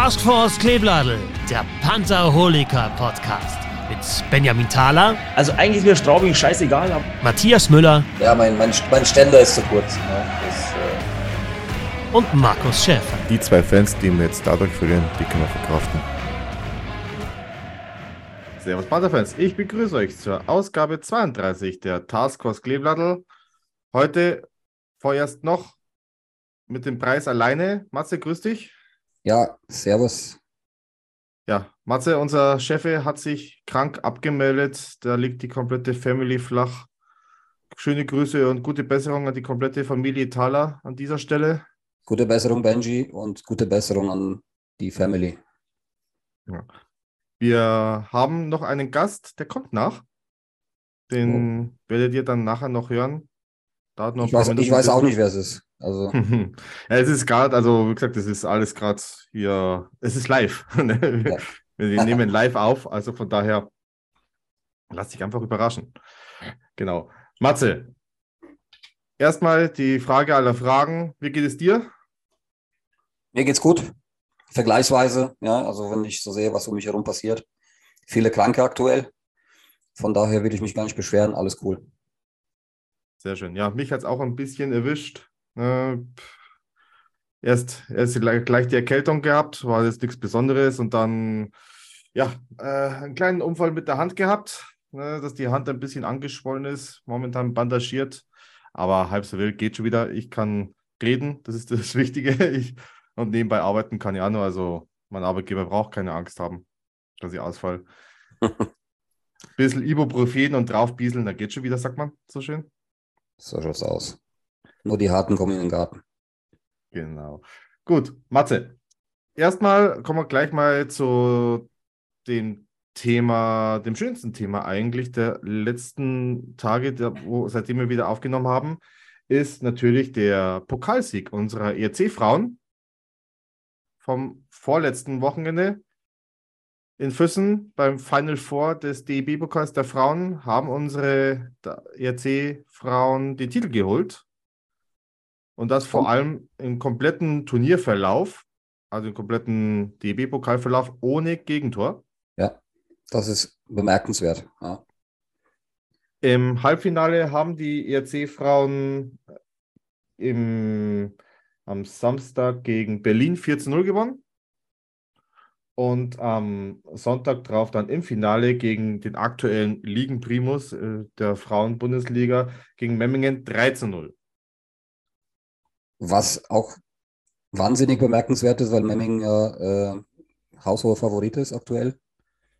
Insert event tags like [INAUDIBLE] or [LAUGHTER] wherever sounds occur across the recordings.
Taskforce Kleebladel, der Pantherholiker Podcast mit Benjamin Thaler. Also eigentlich ist mir Straubing scheißegal. Aber Matthias Müller. Ja, mein, mein, mein Ständer ist zu kurz. Ja, das, äh und Markus Schäfer. Die zwei Fans, die wir jetzt dadurch verlieren, die können wir verkraften. Servus Pantherfans, ich begrüße euch zur Ausgabe 32 der Taskforce Kleebladel. Heute vorerst noch mit dem Preis alleine. Matze, grüß dich. Ja, servus. Ja, Matze, unser Chef hat sich krank abgemeldet. Da liegt die komplette Family flach. Schöne Grüße und gute Besserung an die komplette Familie Thaler an dieser Stelle. Gute Besserung, Benji, und gute Besserung an die Family. Ja. Wir haben noch einen Gast, der kommt nach. Den oh. werdet ihr dann nachher noch hören. Ich weiß, ich weiß auch nicht, wer es ist. Also. [LAUGHS] ja, es ist gerade, also wie gesagt, es ist alles gerade hier, es ist live. [LAUGHS] Ne? ja. Wir nehmen live auf, also von daher lass dich einfach überraschen. Genau. Matze, erstmal die Frage aller Fragen. Wie geht es dir? Mir geht's gut. Vergleichsweise, ja, also wenn ich so sehe, was um mich herum passiert. Viele Kranke aktuell. Von daher will ich mich gar nicht beschweren, alles cool. Sehr schön. Ja, mich hat es auch ein bisschen erwischt. Äh, erst, erst gleich die Erkältung gehabt, war jetzt nichts Besonderes und dann ja, äh, einen kleinen Unfall mit der Hand gehabt, ne, dass die Hand ein bisschen angeschwollen ist, momentan bandagiert, aber halb so wild geht schon wieder. Ich kann reden, das ist das [LAUGHS] Wichtige. Ich, und nebenbei arbeiten kann ich auch nur, also mein Arbeitgeber braucht keine Angst haben, dass ich ausfall. [LAUGHS] Bisschen Ibuprofen und draufbieseln, da geht schon wieder, sagt man so schön. So schaut's aus. Nur die Harten kommen in den Garten. Genau. Gut, Matze. Erstmal kommen wir gleich mal zu dem Thema, dem schönsten Thema eigentlich der letzten Tage, der, wo, seitdem wir wieder aufgenommen haben, ist natürlich der Pokalsieg unserer ERC-Frauen vom vorletzten Wochenende in Füssen beim Final Four des DEB-Pokals der Frauen haben unsere ERC-Frauen den Titel geholt. Und das vor allem im kompletten Turnierverlauf, also im kompletten DB-Pokalverlauf ohne Gegentor. Ja, das ist bemerkenswert. Ja. Im Halbfinale haben die ERC-Frauen am Samstag gegen Berlin 4 zu 0 gewonnen. Und am Sonntag drauf dann im Finale gegen den aktuellen Ligenprimus äh, der Frauen-Bundesliga gegen Memmingen 3 zu 0. Was auch wahnsinnig bemerkenswert ist, weil Memming ja äh, haushoher Favorit ist aktuell.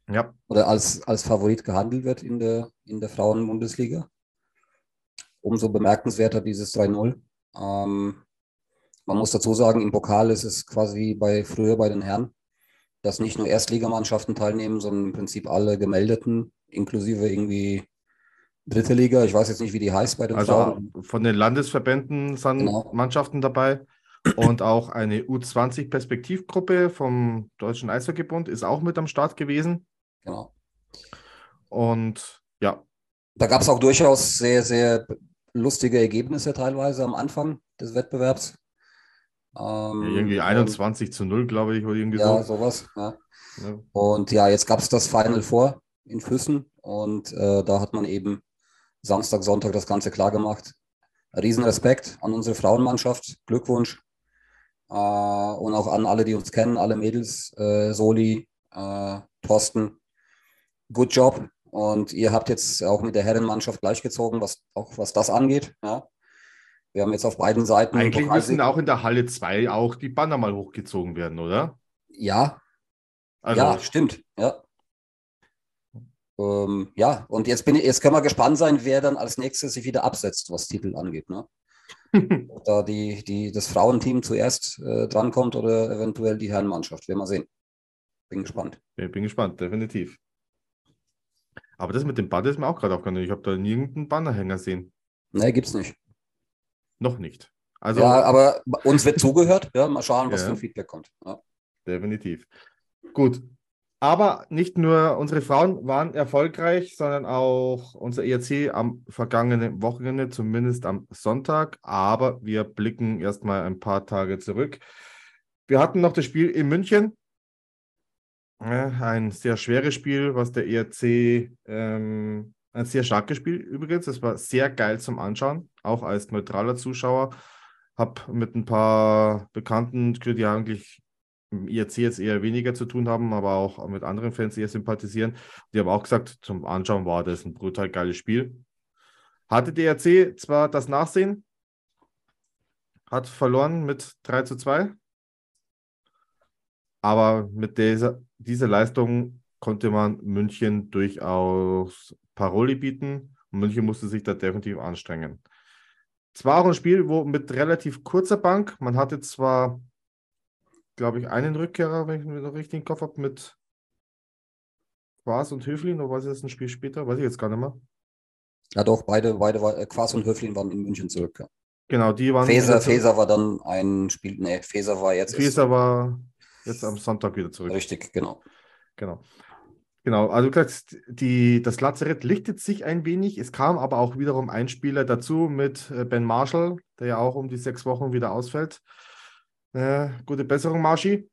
Ja. Oder als, als Favorit gehandelt wird in der, in der Frauen-Bundesliga. Umso bemerkenswerter dieses 3-0. Ähm, man muss dazu sagen, im Pokal ist es quasi bei früher bei den Herren, dass nicht nur Erstligamannschaften teilnehmen, sondern im Prinzip alle gemeldeten, inklusive irgendwie dritte Liga, ich weiß jetzt nicht, wie die heißt bei den also Frauen. Von den Landesverbänden sind genau. Mannschaften dabei und auch eine U20-Perspektivgruppe vom Deutschen Eishockeybund ist auch mit am Start gewesen. Genau. Und ja. Da gab es auch durchaus sehr, sehr lustige Ergebnisse teilweise am Anfang des Wettbewerbs. Ähm, irgendwie 21 und, zu 0, glaube ich, oder irgendwie ja, so. sowas. Ja. ja. Und ja, jetzt gab es das Final Four in Füssen und äh, da hat man eben Samstag, Sonntag das Ganze klar gemacht. Riesenrespekt an unsere Frauenmannschaft. Glückwunsch. Äh, und auch an alle, die uns kennen, alle Mädels, äh, Soli, äh, Thorsten. Good job. Und ihr habt jetzt auch mit der Herrenmannschaft gleichgezogen, was auch was das angeht. Ja. Wir haben jetzt auf beiden Seiten. Eigentlich müssen auch in der Halle 2 auch die Banner mal hochgezogen werden, oder? Ja. Also, ja, stimmt. Ja. Ähm, ja, und jetzt, bin ich, jetzt können wir gespannt sein, wer dann als nächstes sich wieder absetzt, was Titel angeht. Ne? [LAUGHS] Ob da die, die, das Frauenteam zuerst äh, drankommt oder eventuell die Herrenmannschaft. Werden wir sehen. Bin gespannt. Ich bin gespannt, definitiv. Aber das mit dem Banner ist mir auch gerade aufgegangen. Ich habe da nirgendeinen Bannerhänger sehen. Nee, gibt's nicht. Noch nicht. Also, ja, aber uns wird zugehört. Ja, mal schauen, was ja, für ein Feedback kommt. Ja. Definitiv. Gut, aber nicht nur unsere Frauen waren erfolgreich, sondern auch unser ERC am vergangenen Wochenende, zumindest am Sonntag. Aber wir blicken erstmal ein paar Tage zurück. Wir hatten noch das Spiel in München ein sehr schweres Spiel, was der ERC, ähm, ein sehr starkes Spiel übrigens. Es war sehr geil zum Anschauen, auch als neutraler Zuschauer. Habe mit ein paar Bekannten, die eigentlich im IRC jetzt eher weniger zu tun haben, aber auch mit anderen Fans eher sympathisieren. Die haben auch gesagt, zum Anschauen war das ein brutal geiles Spiel. Hatte der IRC zwar das Nachsehen, hat verloren mit 3 zu 2, aber mit dieser, dieser Leistung konnte man München durchaus Paroli bieten und München musste sich da definitiv anstrengen. Es war auch ein Spiel, wo mit relativ kurzer Bank, man hatte zwar glaube ich, einen Rückkehrer, wenn ich mir noch richtig im Kopf habe, mit Quas und Höflin, oder war es jetzt ein Spiel später? Weiß ich jetzt gar nicht mehr. Ja, doch, beide, beide äh, Quas und Höflin waren in München zurück. Ja. Genau, die waren. Feser, Feser war dann ein Spiel, nee, Feser war jetzt. Feser war jetzt am Sonntag wieder zurück. Richtig, genau. Genau. Genau, also die, das Lazarett lichtet sich ein wenig. Es kam aber auch wiederum ein Spieler dazu mit äh, Ben Marshall, der ja auch um die sechs Wochen wieder ausfällt. Äh, gute Besserung, Marschi.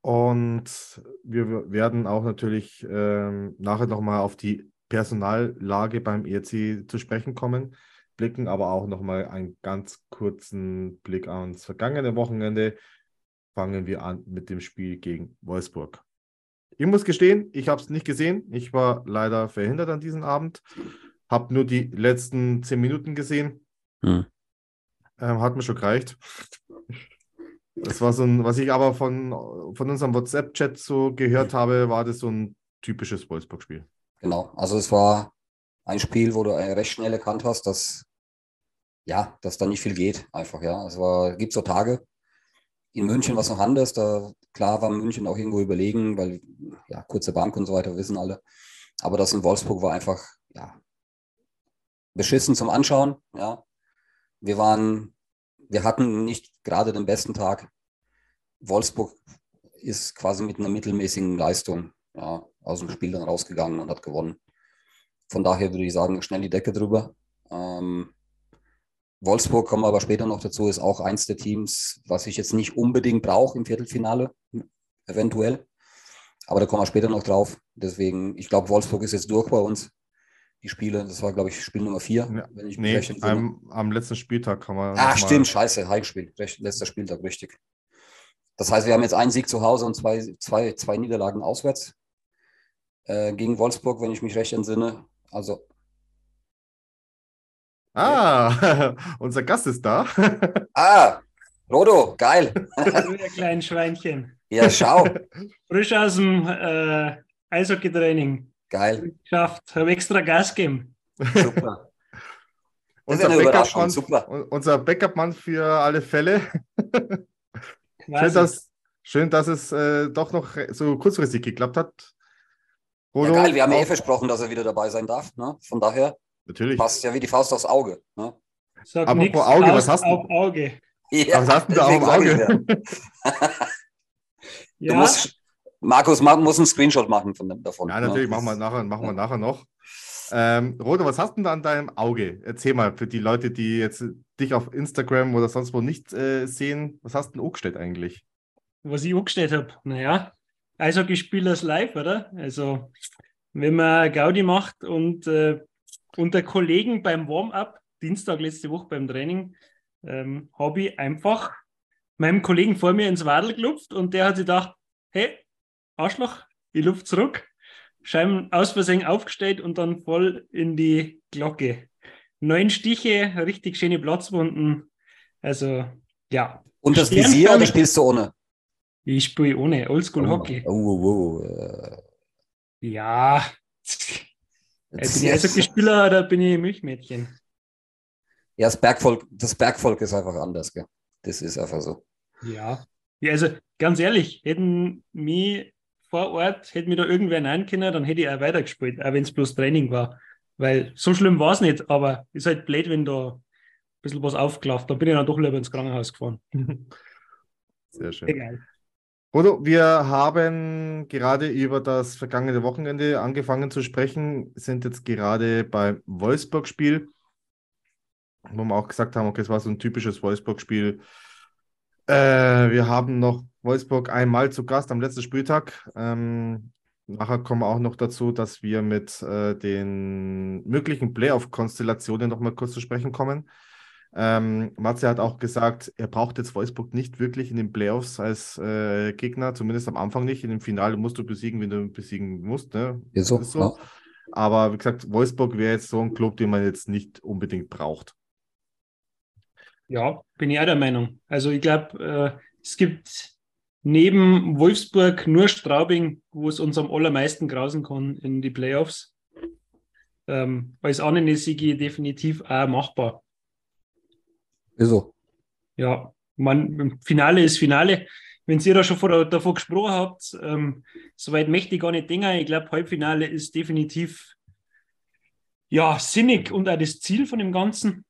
Und wir werden auch natürlich ähm, nachher nochmal auf die Personallage beim ERC zu sprechen kommen, blicken aber auch nochmal einen ganz kurzen Blick ans vergangene Wochenende. Fangen wir an mit dem Spiel gegen Wolfsburg. Ich muss gestehen, ich habe es nicht gesehen. Ich war leider verhindert an diesem Abend. Habe nur die letzten zehn Minuten gesehen. Hm. Ähm, hat mir schon gereicht. Das war so ein, was ich aber von, von unserem WhatsApp-Chat so gehört habe, war das so ein typisches Wolfsburg-Spiel. Genau, also es war ein Spiel, wo du recht schnell erkannt hast, dass ja, dass da nicht viel geht, einfach, ja. Es war, gibt so Tage. In München war es noch anders, da klar war München auch irgendwo überlegen, weil ja, kurze Bank und so weiter wissen alle. Aber das in Wolfsburg war einfach, ja, beschissen zum Anschauen, ja. Wir waren wir hatten nicht gerade den besten Tag. Wolfsburg ist quasi mit einer mittelmäßigen Leistung ja, aus dem Spiel dann rausgegangen und hat gewonnen. Von daher würde ich sagen, schnell die Decke drüber. Ähm, Wolfsburg, kommen wir aber später noch dazu, ist auch eins der Teams, was ich jetzt nicht unbedingt brauche im Viertelfinale, eventuell. Aber da kommen wir später noch drauf. Deswegen, ich glaube, Wolfsburg ist jetzt durch bei uns die Spiele. Das war, glaube ich, Spiel Nummer vier. Ja, wenn ich nee, am, am, letzten Spieltag kann man. Ah, stimmt, scheiße, Heimspiel. Letzter Spieltag, richtig. Das heißt, wir haben jetzt einen Sieg zu Hause und zwei, zwei, zwei Niederlagen auswärts äh, gegen Wolfsburg, wenn ich mich recht entsinne. Also. Ah, [LAUGHS] unser Gast ist da. [LAUGHS] ah, Rodo, geil. Ihr kleinen Schweinchen. Ja, schau. [LAUGHS] Frisch aus dem äh, Eishockey-Training. Geil. Geschafft. Habe extra Gas gegeben. Super. unser Backup-Mann unser Backup für alle Fälle. schön, dass, schön, dass es äh, doch noch so kurzfristig geklappt hat. Rodo, ja, geil, wir haben eh versprochen, dass er wieder dabei sein darf. Ne? Von daher Natürlich. passt ja wie die Faust aufs Auge. Ne? Sag Apropos Auge, was hast du? Auf Auge. Ja, was hast du da auf Auge? ja. Du musst Markus muss einen Screenshot machen von dem, davon. Ja, natürlich, ne? machen, wir nachher, machen wir nachher noch. Ähm, Rodo, was hast du da an deinem Auge? Erzähl mal für die Leute, die jetzt dich auf Instagram oder sonst wo nicht äh, sehen, was hast du denn angestellt eigentlich? Was ich angestellt habe? Naja, Eishockey-Spielers live, oder? Also, wenn man Gaudi macht und äh, unter Kollegen beim Warm-up, Dienstag letzte Woche beim Training, ähm, habe ich einfach meinem Kollegen vor mir ins Wadel gelupft und der hat sich gedacht, hey, Arschloch, ich luft zurück, Scheiben aus Versehen aufgestellt und dann voll in die Glocke. Neun Stiche, richtig schöne Platzwunden. Also, ja. Und das Visier oder spielst du ohne? Ich spiele ohne, Oldschool oh, Hockey. Oh, oh, oh. Äh. Ja. bin ich Eishockey-Spieler oder bin ich Milchmädchen? Ja, das Bergvolk, das Bergvolk ist einfach anders, gell? Das ist einfach so. Ja. ja also ganz ehrlich, hätten mich vor Ort, hätte mir da irgendwer nein können, dann hätte ich auch weitergespielt, auch wenn es bloß Training war. Weil so schlimm war es nicht, aber ist halt blöd, wenn da ein bisschen was aufgelaufen Dann bin ich dann doch lieber ins Krankenhaus gefahren. Sehr schön. Egal. Bodo, wir haben gerade über das vergangene Wochenende angefangen zu sprechen, sind jetzt gerade beim Wolfsburg-Spiel, wo wir auch gesagt haben, okay, es war so ein typisches Wolfsburg-Spiel. Äh, wir haben noch Wolfsburg einmal zu Gast am letzten Spieltag. Ähm, nachher kommen wir auch noch dazu, dass wir mit äh, den möglichen Playoff-Konstellationen noch mal kurz zu sprechen kommen. Ähm, Matze hat auch gesagt, er braucht jetzt Wolfsburg nicht wirklich in den Playoffs als äh, Gegner, zumindest am Anfang nicht. In dem Finale musst du besiegen, wenn du besiegen musst. Ne? Ist so. Ist so. Ja. Aber wie gesagt, Wolfsburg wäre jetzt so ein Club, den man jetzt nicht unbedingt braucht. Ja, bin ich auch der Meinung. Also ich glaube, äh, es gibt neben Wolfsburg nur Straubing, wo es uns am allermeisten grausen kann in die Playoffs. Ähm, als andere Siege definitiv auch machbar. Wieso? Ja, man, Finale ist Finale. Wenn ihr da schon vor, davor gesprochen habt, ähm, soweit möchte ich gar nicht denken. Ich glaube, Halbfinale ist definitiv ja, sinnig und auch das Ziel von dem Ganzen.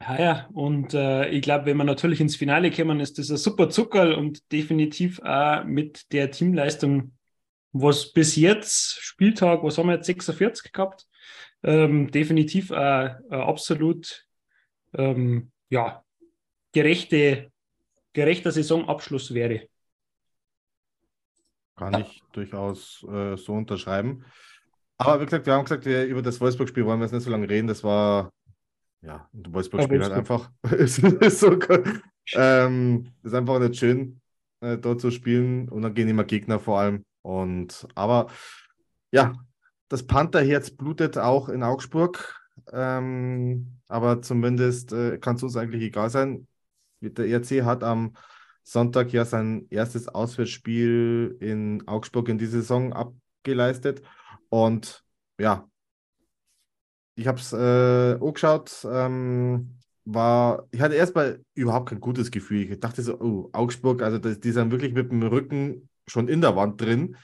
Ja, ja, und äh, ich glaube, wenn wir natürlich ins Finale kommen, ist das ein super Zuckerl und definitiv auch mit der Teamleistung, was bis jetzt, Spieltag, was haben wir jetzt, 46 gehabt, ähm, definitiv ein, ein absolut ähm, ja, gerechte, gerechter Saisonabschluss wäre. Kann ich durchaus äh, so unterschreiben. Aber wie gesagt, wir haben gesagt, wir, über das Wolfsburg-Spiel wollen wir jetzt nicht so lange reden. Das war ja, und Wolfsburg spielt halt einfach. [LAUGHS] ist, ist, so, ähm, ist einfach nicht schön, äh, dort zu spielen. Und dann gehen immer Gegner vor allem. Und aber ja, das Pantherherz blutet auch in Augsburg. Ähm, aber zumindest äh, kann es uns eigentlich egal sein. Der ERC hat am Sonntag ja sein erstes Auswärtsspiel in Augsburg in dieser Saison abgeleistet. Und ja, ich habe es äh, angeschaut. Ähm, war, ich hatte erstmal überhaupt kein gutes Gefühl. Ich dachte so, oh, Augsburg, also das, die sind wirklich mit dem Rücken schon in der Wand drin.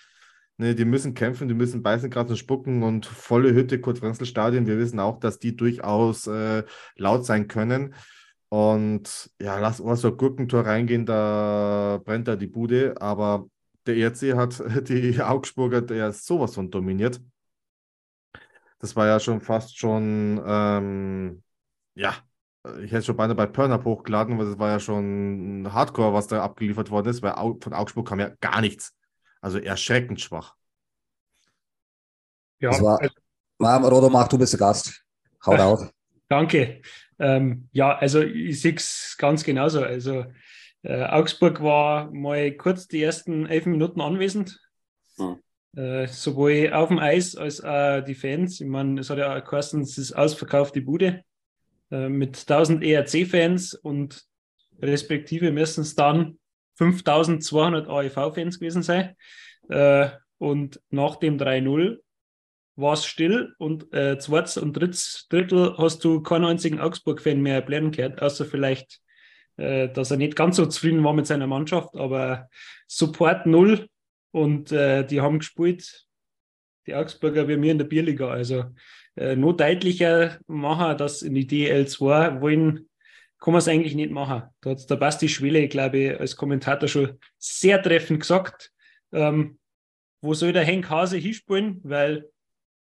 Ne, die müssen kämpfen, die müssen beißen, kratzen, spucken und volle Hütte, Kurt-Frenzel-Stadion. Wir wissen auch, dass die durchaus äh, laut sein können. Und ja, lass uns so Gurkentor reingehen, da brennt da die Bude. Aber der ERC hat [LAUGHS] die Augsburger der sowas von dominiert. Das war ja schon fast schon, ähm, ja, ich hätte schon beinahe bei Pörner hochgeladen, weil das war ja schon Hardcore, was da abgeliefert worden ist, weil von Augsburg kam ja gar nichts. Also erschreckend schwach. Ja, das war, also, Rodomach, du bist der Gast. Hau raus. [LAUGHS] Danke. Ähm, ja, also ich sehe es ganz genauso. Also äh, Augsburg war mal kurz die ersten elf Minuten anwesend. Hm. Äh, sowohl auf dem Eis als auch die Fans. Ich meine, es hat ja geheißen, es ist ausverkaufte Bude äh, mit 1000 ERC-Fans und respektive müssen es dann 5200 AEV-Fans gewesen sein. Äh, und nach dem 3-0 war es still und äh, zweites und drittes Drittel hast du keinen einzigen Augsburg-Fan mehr erklären gehört, außer vielleicht, äh, dass er nicht ganz so zufrieden war mit seiner Mannschaft, aber Support null und äh, die haben gespielt, die Augsburger, wie wir in der Bierliga. Also äh, nur deutlicher machen, dass in die DL2 wollen, kann man es eigentlich nicht machen. Da hat der Basti Schwelle, glaube ich, als Kommentator schon sehr treffend gesagt. Ähm, wo soll der Henk Hase hinspielen? Weil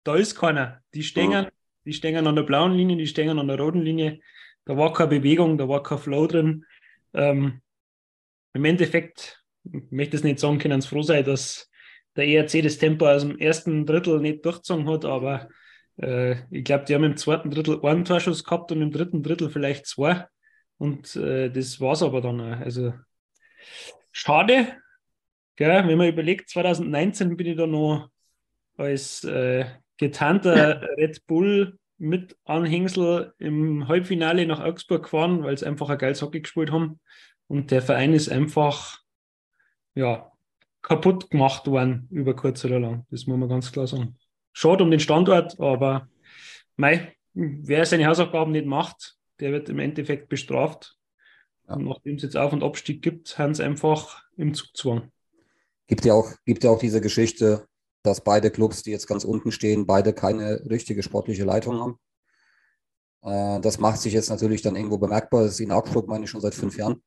da ist keiner. Die stehen, ja. die stehen an der blauen Linie, die stehen an der roten Linie. Da war keine Bewegung, da war kein Flow drin. Ähm, Im Endeffekt ich möchte es nicht sagen können, froh sein, dass der ERC das Tempo aus dem ersten Drittel nicht durchgezogen hat, aber äh, ich glaube, die haben im zweiten Drittel einen Torschuss gehabt und im dritten Drittel vielleicht zwei. Und äh, das war es aber dann auch. Also schade, gell? wenn man überlegt, 2019 bin ich da noch als äh, getarnter [LAUGHS] Red Bull mit Anhängsel im Halbfinale nach Augsburg gefahren, weil sie einfach ein geiles Hockey gespielt haben. Und der Verein ist einfach ja, kaputt gemacht worden über kurz oder lang. Das muss man ganz klar sagen. Schade um den Standort, aber mei, wer seine Hausaufgaben nicht macht, der wird im Endeffekt bestraft. Ja. Und nachdem es jetzt Auf- und Abstieg gibt, haben sie einfach im Zugzwang. Gibt ja auch, gibt ja auch diese Geschichte, dass beide Clubs, die jetzt ganz unten stehen, beide keine richtige sportliche Leitung haben. Äh, das macht sich jetzt natürlich dann irgendwo bemerkbar. Das ist in Augsburg, meine ich, schon seit fünf Jahren.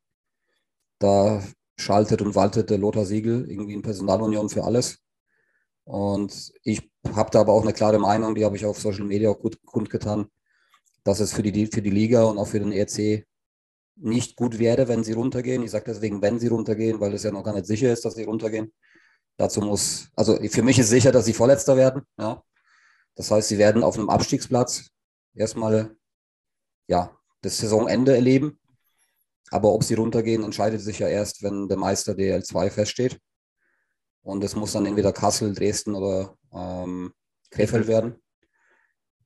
Da schaltet und waltet der Lothar Siegel irgendwie in Personalunion für alles. Und ich habe da aber auch eine klare Meinung, die habe ich auf Social Media auch gut kundgetan, dass es für die, für die Liga und auch für den ERC nicht gut wäre, wenn sie runtergehen. Ich sage deswegen, wenn sie runtergehen, weil es ja noch gar nicht sicher ist, dass sie runtergehen. Dazu muss, also für mich ist sicher, dass sie Vorletzter werden. Ja. Das heißt, sie werden auf einem Abstiegsplatz erstmal ja, das Saisonende erleben. Aber ob sie runtergehen, entscheidet sich ja erst, wenn der Meister DL2 feststeht. Und es muss dann entweder Kassel, Dresden oder ähm, Krefeld werden.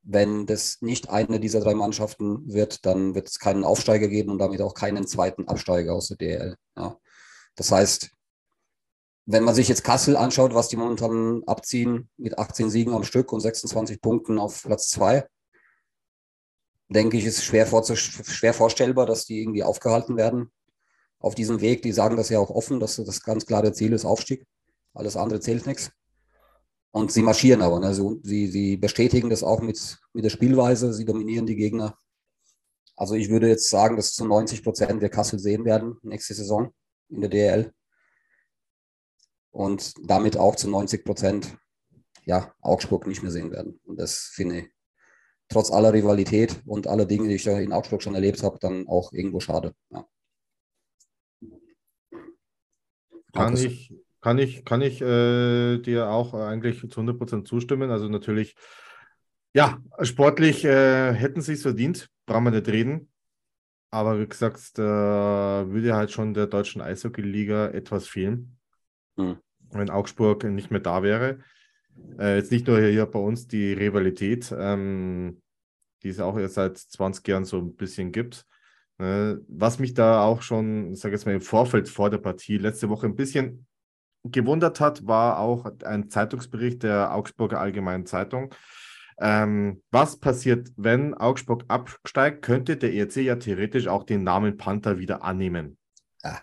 Wenn das nicht eine dieser drei Mannschaften wird, dann wird es keinen Aufsteiger geben und damit auch keinen zweiten Absteiger aus der DL. Ja. Das heißt, wenn man sich jetzt Kassel anschaut, was die momentan abziehen mit 18 Siegen am Stück und 26 Punkten auf Platz 2, denke ich, ist schwer, schwer vorstellbar, dass die irgendwie aufgehalten werden auf diesem Weg. Die sagen das ja auch offen, dass das ganz klare Ziel ist, Aufstieg. Alles andere zählt nichts. Und sie marschieren aber. Ne? Sie, sie bestätigen das auch mit, mit der Spielweise. Sie dominieren die Gegner. Also ich würde jetzt sagen, dass zu 90 Prozent wir Kassel sehen werden nächste Saison in der DL. Und damit auch zu 90 Prozent ja, Augsburg nicht mehr sehen werden. Und das finde ich trotz aller Rivalität und aller Dinge, die ich in Augsburg schon erlebt habe, dann auch irgendwo schade. Ja. Kann ich, kann ich, kann ich äh, dir auch eigentlich zu 100% zustimmen. Also natürlich, ja, sportlich äh, hätten sie es verdient, brauchen wir nicht reden. Aber wie gesagt, da würde halt schon der deutschen Eishockey-Liga etwas fehlen, hm. wenn Augsburg nicht mehr da wäre. Äh, jetzt nicht nur hier bei uns die Rivalität, ähm, die es auch erst seit 20 Jahren so ein bisschen gibt. Äh, was mich da auch schon, sage ich jetzt mal, im Vorfeld vor der Partie letzte Woche ein bisschen gewundert hat, war auch ein Zeitungsbericht der Augsburger Allgemeinen Zeitung. Ähm, was passiert, wenn Augsburg absteigt? Könnte der ERC ja theoretisch auch den Namen Panther wieder annehmen. Ja.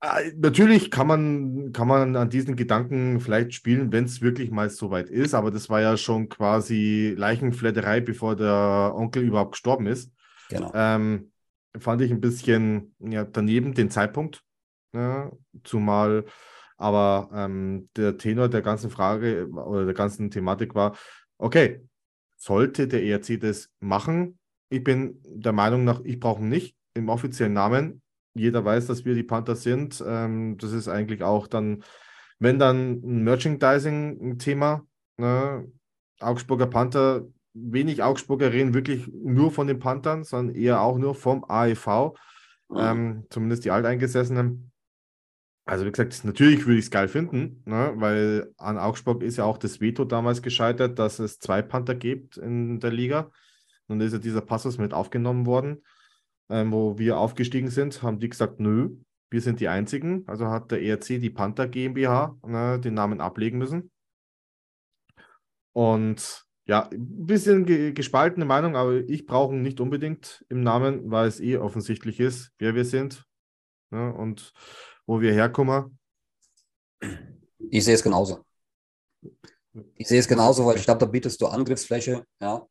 Äh, natürlich kann man, kann man an diesen Gedanken vielleicht spielen, wenn es wirklich mal so weit ist, aber das war ja schon quasi Leichenfledderei, bevor der Onkel überhaupt gestorben ist. Genau. Ähm, fand ich ein bisschen ja, daneben den Zeitpunkt. Ja, zumal aber ähm, der Tenor der ganzen Frage oder der ganzen Thematik war, okay, sollte der ERC das machen? Ich bin der Meinung nach, ich brauche ihn nicht im offiziellen Namen. Jeder weiß, dass wir die Panther sind. Ähm, das ist eigentlich auch dann, wenn dann ein Merchandising-Thema. Ne? Augsburger Panther, wenig Augsburger reden wirklich nur von den Panthern, sondern eher auch nur vom AEV. Mhm. Ähm, zumindest die Alteingesessenen. Also wie gesagt, natürlich würde ich es geil finden, ne? weil an Augsburg ist ja auch das Veto damals gescheitert, dass es zwei Panther gibt in der Liga. Und ist ja dieser Passus mit aufgenommen worden, ähm, wo wir aufgestiegen sind, haben die gesagt, nö, wir sind die Einzigen. Also hat der ERC, die Panther GmbH, ne, den Namen ablegen müssen. Und ja, ein bisschen ge gespaltene Meinung, aber ich brauche ihn nicht unbedingt im Namen, weil es eh offensichtlich ist, wer wir sind. Ne? Und wo wir herkommen? Ich sehe es genauso. Ich sehe es genauso, weil ich glaube, da bietest du Angriffsfläche. Ja.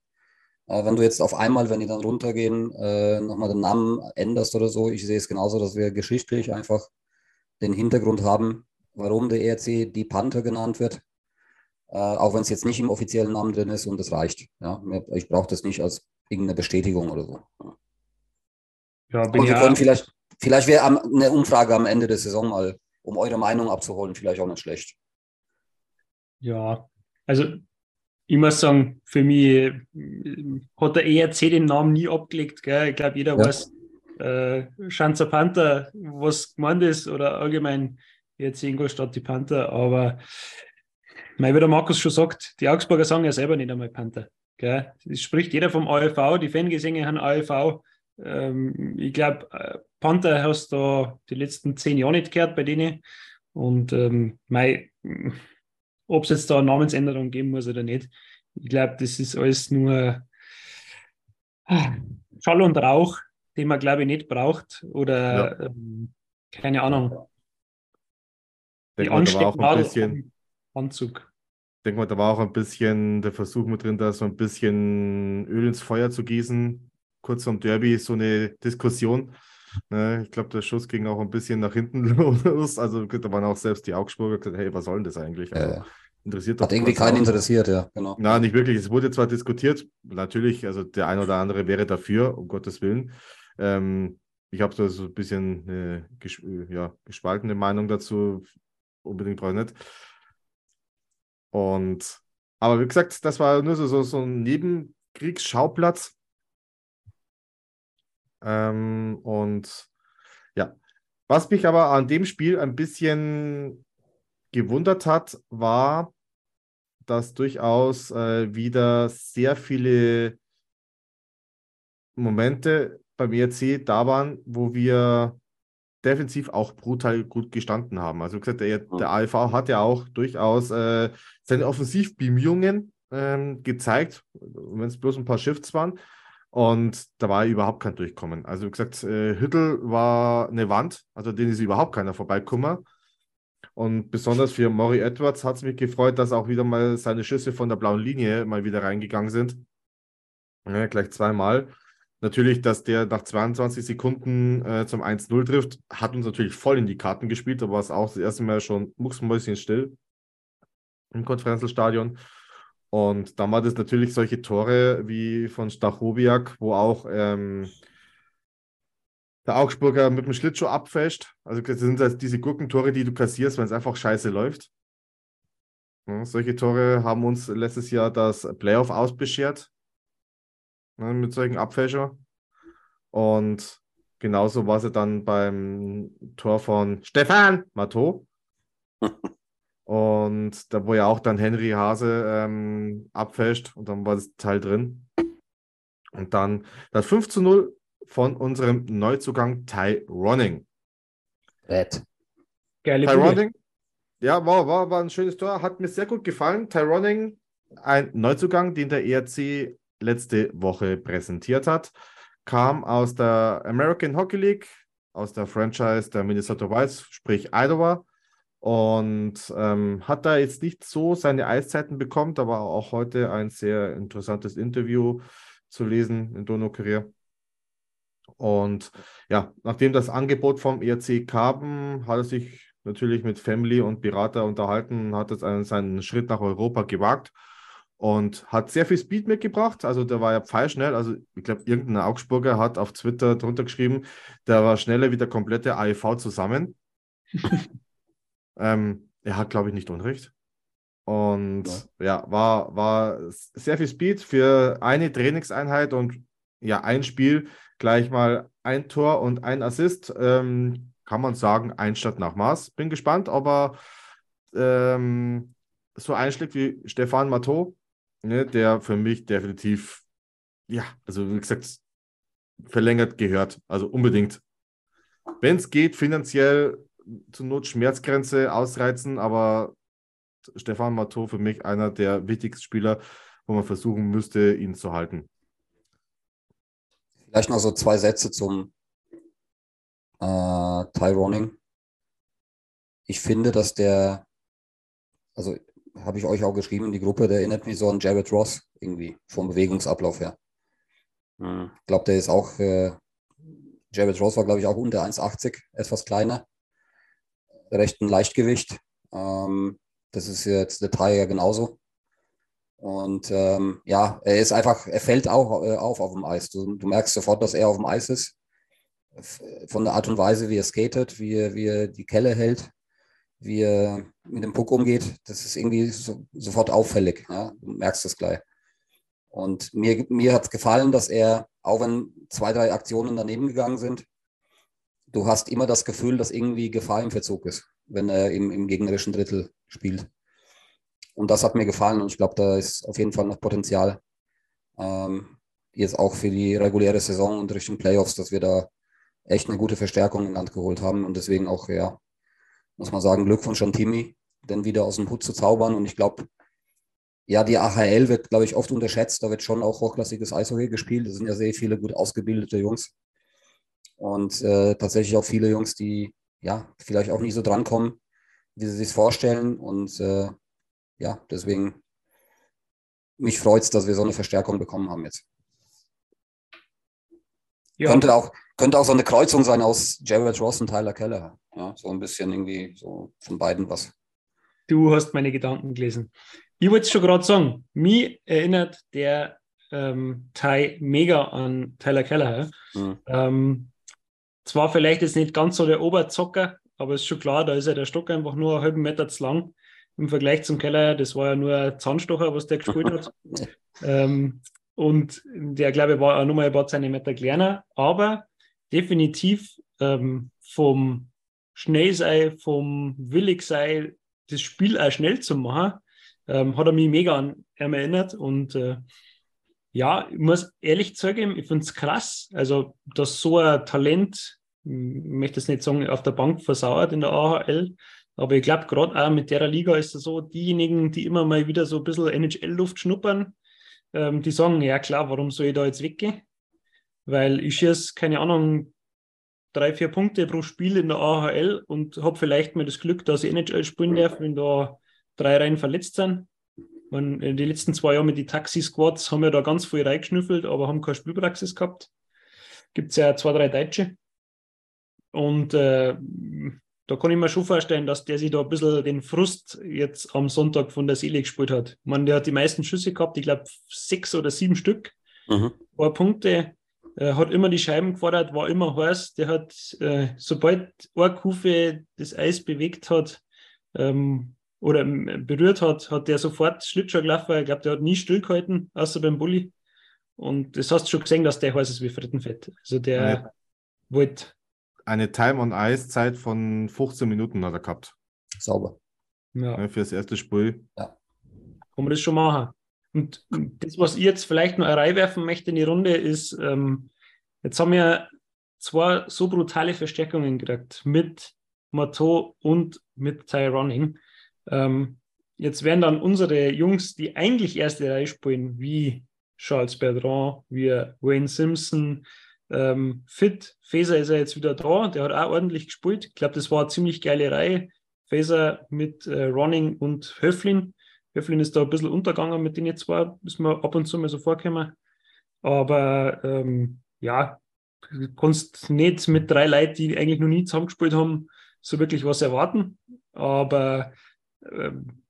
Äh, wenn du jetzt auf einmal, wenn die dann runtergehen, äh, nochmal den Namen änderst oder so, ich sehe es genauso, dass wir geschichtlich einfach den Hintergrund haben, warum der ERC die Panther genannt wird. Äh, auch wenn es jetzt nicht im offiziellen Namen drin ist und es reicht. Ja. Ich brauche das nicht als irgendeine Bestätigung oder so. Ja, bin und wir ja, können vielleicht, Vielleicht wäre eine Umfrage am Ende der Saison mal, um eure Meinung abzuholen, vielleicht auch nicht schlecht. Ja, also ich muss sagen, für mich äh, hat der ERC den Namen nie abgelegt. Gell? Ich glaube, jeder ja. weiß, äh, Schanzer Panther, was gemeint ist, oder allgemein ERC Ingolstadt die Panther. Aber wie der Markus schon sagt, die Augsburger sagen ja selber nicht einmal Panther. Gell? Es spricht jeder vom AEV, die Fangesänge haben AEV. Ähm, ich glaube, äh, Panther hast du die letzten zehn Jahre nicht gehört bei denen. Und ähm, [LAUGHS] ob es jetzt da eine Namensänderung geben muss oder nicht, ich glaube, das ist alles nur [SIGHS] Schall und Rauch, den man, glaube ich, nicht braucht. Oder ja. ähm, keine Ahnung. Die Anstecknadel Anzug. Ich denke mal, da war auch ein bisschen der Versuch mit drin, da so ein bisschen Öl ins Feuer zu gießen. Kurz am Derby so eine Diskussion. Ne, ich glaube, der Schuss ging auch ein bisschen nach hinten [LAUGHS] los. Also da waren auch selbst die Augsburger gesagt, hey, was soll denn das eigentlich? Also, ja. Interessiert Hat irgendwie keinen interessiert, ja, genau. Na, nicht wirklich. Es wurde zwar diskutiert, natürlich, also der ein oder andere wäre dafür, um Gottes Willen. Ähm, ich habe so ein bisschen eine ges ja, gespaltene Meinung dazu. Unbedingt brauche ich nicht. Und, aber wie gesagt, das war nur so, so, so ein Nebenkriegsschauplatz. Ähm, und ja, was mich aber an dem Spiel ein bisschen gewundert hat, war, dass durchaus äh, wieder sehr viele Momente beim ERC da waren, wo wir defensiv auch brutal gut gestanden haben. Also gesagt, der, der AFV hat ja auch durchaus äh, seine Offensivbemühungen ähm, gezeigt, wenn es bloß ein paar Shifts waren. Und da war überhaupt kein Durchkommen. Also wie gesagt, äh, Hüttel war eine Wand, also den ist überhaupt keiner vorbeikommen. Und besonders für Maury Edwards hat es mich gefreut, dass auch wieder mal seine Schüsse von der blauen Linie mal wieder reingegangen sind. Ja, gleich zweimal. Natürlich, dass der nach 22 Sekunden äh, zum 1-0 trifft, hat uns natürlich voll in die Karten gespielt. Da war es auch das erste Mal schon mucksmäuschen still im Konferenzstadion. Und dann war das natürlich solche Tore wie von Stachowiak, wo auch ähm, der Augsburger mit dem Schlittschuh abfälscht. Also das sind halt diese Gurkentore, die du kassierst, wenn es einfach scheiße läuft. Ja, solche Tore haben uns letztes Jahr das Playoff ausbeschert ne, mit solchen Abfälschern. Und genauso war es dann beim Tor von Stefan Matteau. [LAUGHS] und da wo ja auch dann Henry Hase ähm, abfälscht und dann war das Teil drin. Und dann das 5 zu 0 von unserem Neuzugang Ty Ronning. Red. Geile Ty. Ronning, ja, war, war, war ein schönes Tor, hat mir sehr gut gefallen. Ty Ronning, ein Neuzugang, den der ERC letzte Woche präsentiert hat, kam aus der American Hockey League, aus der Franchise der Minnesota Wilds, sprich Iowa, und ähm, hat da jetzt nicht so seine Eiszeiten bekommen, war auch heute ein sehr interessantes Interview zu lesen in Dono Career. Und ja, nachdem das Angebot vom ERC kam, hat er sich natürlich mit Family und Berater unterhalten, hat jetzt einen, seinen Schritt nach Europa gewagt und hat sehr viel Speed mitgebracht. Also der war ja pfeilschnell. Also ich glaube, irgendein Augsburger hat auf Twitter drunter geschrieben, der war schneller wie der komplette AEV zusammen. [LAUGHS] ähm, er hat, glaube ich, nicht Unrecht. Und ja, war, war sehr viel Speed für eine Trainingseinheit und ja, ein Spiel gleich mal ein Tor und ein Assist. Ähm, kann man sagen, ein Stadt nach Maß. Bin gespannt, ob er ähm, so einschlägt wie Stefan Matteau, ne, der für mich definitiv, ja, also wie gesagt, verlängert gehört. Also unbedingt. Wenn es geht, finanziell zur Not Schmerzgrenze ausreizen, aber Stefan Matteau für mich einer der wichtigsten Spieler, wo man versuchen müsste, ihn zu halten. Vielleicht noch so zwei Sätze zum äh, Ty Ronning. Ich finde, dass der, also habe ich euch auch geschrieben in die Gruppe, der erinnert mich so an Jared Ross irgendwie vom Bewegungsablauf her. Ich glaube, der ist auch, äh, Jared Ross war, glaube ich, auch unter 1,80, etwas kleiner, recht ein Leichtgewicht. Ähm, das ist jetzt der ja genauso. Und ähm, ja, er ist einfach, er fällt auch äh, auf auf dem Eis. Du, du merkst sofort, dass er auf dem Eis ist. Von der Art und Weise, wie er skatet, wie er, wie er die Kelle hält, wie er mit dem Puck umgeht, das ist irgendwie so, sofort auffällig. Ja? Du merkst es gleich. Und mir, mir hat es gefallen, dass er, auch wenn zwei, drei Aktionen daneben gegangen sind, du hast immer das Gefühl, dass irgendwie Gefahr im Verzug ist, wenn er im, im gegnerischen Drittel spielt. Und das hat mir gefallen und ich glaube, da ist auf jeden Fall noch Potenzial. Ähm, jetzt auch für die reguläre Saison und Richtung Playoffs, dass wir da echt eine gute Verstärkung in Land geholt haben und deswegen auch, ja, muss man sagen, Glückwunsch an Timmy, den wieder aus dem Hut zu zaubern und ich glaube, ja, die AHL wird, glaube ich, oft unterschätzt. Da wird schon auch hochklassiges Eishockey gespielt. Das sind ja sehr viele gut ausgebildete Jungs. Und äh, tatsächlich auch viele Jungs, die ja vielleicht auch nicht so drankommen, wie sie sich vorstellen. Und äh, ja, deswegen mich freut es, dass wir so eine Verstärkung bekommen haben jetzt. Ja, Könnte, auch, könnte auch so eine Kreuzung sein aus Jared Ross und Tyler Keller. Ja, so ein bisschen irgendwie so von beiden was. du hast meine Gedanken gelesen. Ich wollte es schon gerade sagen, mich erinnert der ähm, Ty mega an Tyler Keller. Mhm. Ähm, zwar vielleicht jetzt nicht ganz so der Oberzocker, aber ist schon klar, da ist ja der Stock einfach nur einen halben Meter zu lang im Vergleich zum Keller. Das war ja nur ein Zahnstocher, was der gespielt hat. [LAUGHS] ähm, und der, glaube ich, war auch nochmal ein paar Zentimeter kleiner, aber definitiv ähm, vom Schnellsei, vom Willigsein, das Spiel auch schnell zu machen, ähm, hat er mich mega an ihn erinnert. Und äh, ja, ich muss ehrlich zugeben, ich finde es krass, also dass so ein Talent, möchte es nicht sagen, auf der Bank versauert in der AHL, aber ich glaube, gerade auch mit der Liga ist es so, diejenigen, die immer mal wieder so ein bisschen NHL-Luft schnuppern, ähm, die sagen, ja klar, warum soll ich da jetzt weggehen? Weil ich schieße, keine Ahnung, drei, vier Punkte pro Spiel in der AHL und habe vielleicht mal das Glück, dass ich NHL spielen darf, wenn da drei Reihen verletzt sind. In den letzten zwei Jahren mit den Taxi-Squads haben wir da ganz viel reingeschnüffelt, aber haben keine Spielpraxis gehabt. Gibt es ja zwei, drei Deutsche. Und äh, da kann ich mir schon vorstellen, dass der sich da ein bisschen den Frust jetzt am Sonntag von der Seele gespielt hat. Man, der hat die meisten Schüsse gehabt, ich glaube sechs oder sieben Stück. Mhm. Paar Punkte, äh, hat immer die Scheiben gefordert, war immer heiß. Der hat, äh, sobald eine Kufe das Eis bewegt hat ähm, oder ähm, berührt hat, hat der sofort Schlittschuh gelaufen. Ich glaube, der hat nie stillgehalten, außer beim Bulli. Und das hast du schon gesehen, dass der heiß ist wie Frittenfett. Also der ja. wollte eine Time on Ice Zeit von 15 Minuten hat er gehabt. Sauber. Ja. ja für das erste Spiel. Ja. Kann man das schon machen. Und das, was ich jetzt vielleicht noch reinwerfen möchte in die Runde, ist, ähm, jetzt haben wir zwei so brutale Verstärkungen gekriegt mit Mato und mit Ty Running. Ähm, jetzt werden dann unsere Jungs, die eigentlich erste Reihe spielen, wie Charles Bertrand, wie Wayne Simpson, ähm, fit. Faser ist ja jetzt wieder da, der hat auch ordentlich gespielt. Ich glaube, das war eine ziemlich geile Reihe. Faser mit äh, Ronning und Höflin. Höflin ist da ein bisschen untergegangen mit denen zwei, ist mir ab und zu mal so vorgekommen. Aber ähm, ja, du kannst nicht mit drei Leuten, die eigentlich noch nie zusammengespielt haben, so wirklich was erwarten. Aber ähm,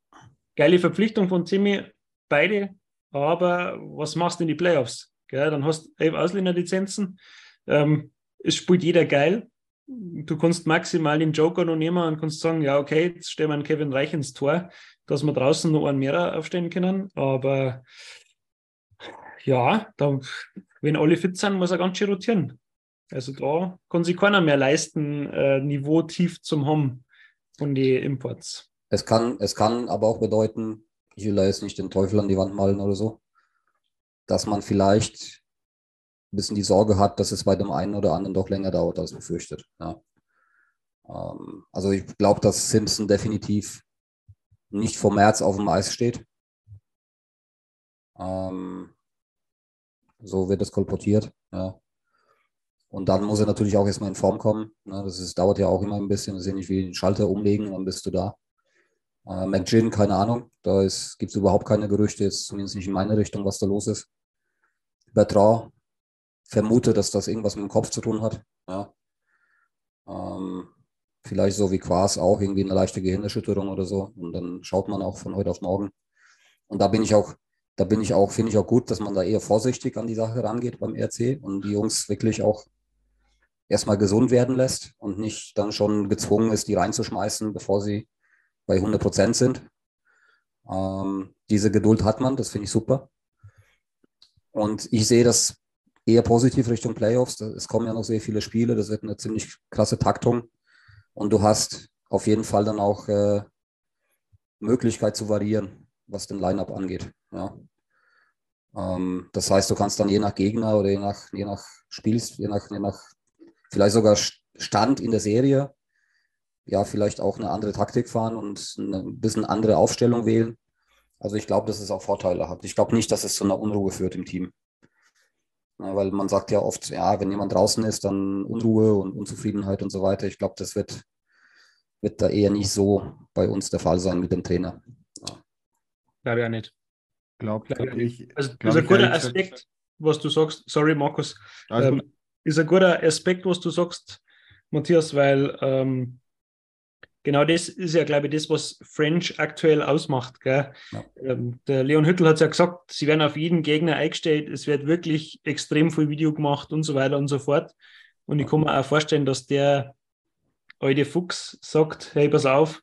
geile Verpflichtung von Timmy, beide. Aber was machst du in die Playoffs? Gell? Dann hast du elf Ausländerlizenzen. Ähm, es spielt jeder geil. Du kannst maximal den Joker noch nehmen und kannst sagen, ja, okay, jetzt stellen wir einen Kevin Reich ins Tor, dass wir draußen noch einen mehr aufstellen können. Aber ja, da, wenn alle fit sind, muss er ganz schön rotieren. Also da kann sich keiner mehr leisten, äh, Niveau tief zum haben von den Imports. Es kann, es kann aber auch bedeuten, ich will da jetzt nicht den Teufel an die Wand malen oder so dass man vielleicht ein bisschen die Sorge hat, dass es bei dem einen oder anderen doch länger dauert als befürchtet. Ja. Ähm, also ich glaube, dass Simpson definitiv nicht vor März auf dem Eis steht. Ähm, so wird es kolportiert. Ja. Und dann muss er natürlich auch erstmal in Form kommen. Ne? Das ist, dauert ja auch immer ein bisschen. Das ist ja nicht wie den Schalter umlegen, dann bist du da. Äh, McGinn, keine Ahnung. Da gibt es überhaupt keine Gerüchte, jetzt zumindest nicht in meine Richtung, was da los ist. Bertrand vermute, dass das irgendwas mit dem Kopf zu tun hat. Ja. Ähm, vielleicht so wie Quas auch irgendwie eine leichte Gehirnerschütterung oder so. Und dann schaut man auch von heute auf morgen. Und da bin ich auch, da bin ich auch, finde ich auch gut, dass man da eher vorsichtig an die Sache rangeht beim RC und die Jungs wirklich auch erstmal gesund werden lässt und nicht dann schon gezwungen ist, die reinzuschmeißen, bevor sie bei 100 Prozent sind. Ähm, diese Geduld hat man, das finde ich super. Und ich sehe das eher positiv Richtung Playoffs. Es kommen ja noch sehr viele Spiele, das wird eine ziemlich krasse Taktung. Und du hast auf jeden Fall dann auch äh, Möglichkeit zu variieren, was den Lineup angeht. Ja. Ähm, das heißt, du kannst dann je nach Gegner oder je nach, je nach Spiel, je nach, je nach vielleicht sogar Stand in der Serie, ja, vielleicht auch eine andere Taktik fahren und eine bisschen andere Aufstellung wählen. Also ich glaube, dass es auch Vorteile hat. Ich glaube nicht, dass es zu einer Unruhe führt im Team. Ja, weil man sagt ja oft, ja, wenn jemand draußen ist, dann Unruhe und Unzufriedenheit und so weiter. Ich glaube, das wird, wird da eher nicht so bei uns der Fall sein mit dem Trainer. Ja. Glaube ja nicht. Glaube glaub ich. Also glaub ist ein guter Aspekt, was du sagst. Sorry, Markus. Also, ähm, ist ein guter Aspekt, was du sagst, Matthias, weil ähm, genau das ist ja, glaube ich, das, was French aktuell ausmacht. Ja. Ähm, der Leon Hüttel hat es ja gesagt, sie werden auf jeden Gegner eingestellt, es wird wirklich extrem viel Video gemacht und so weiter und so fort. Und ich kann mir auch vorstellen, dass der alte Fuchs sagt, hey, pass auf,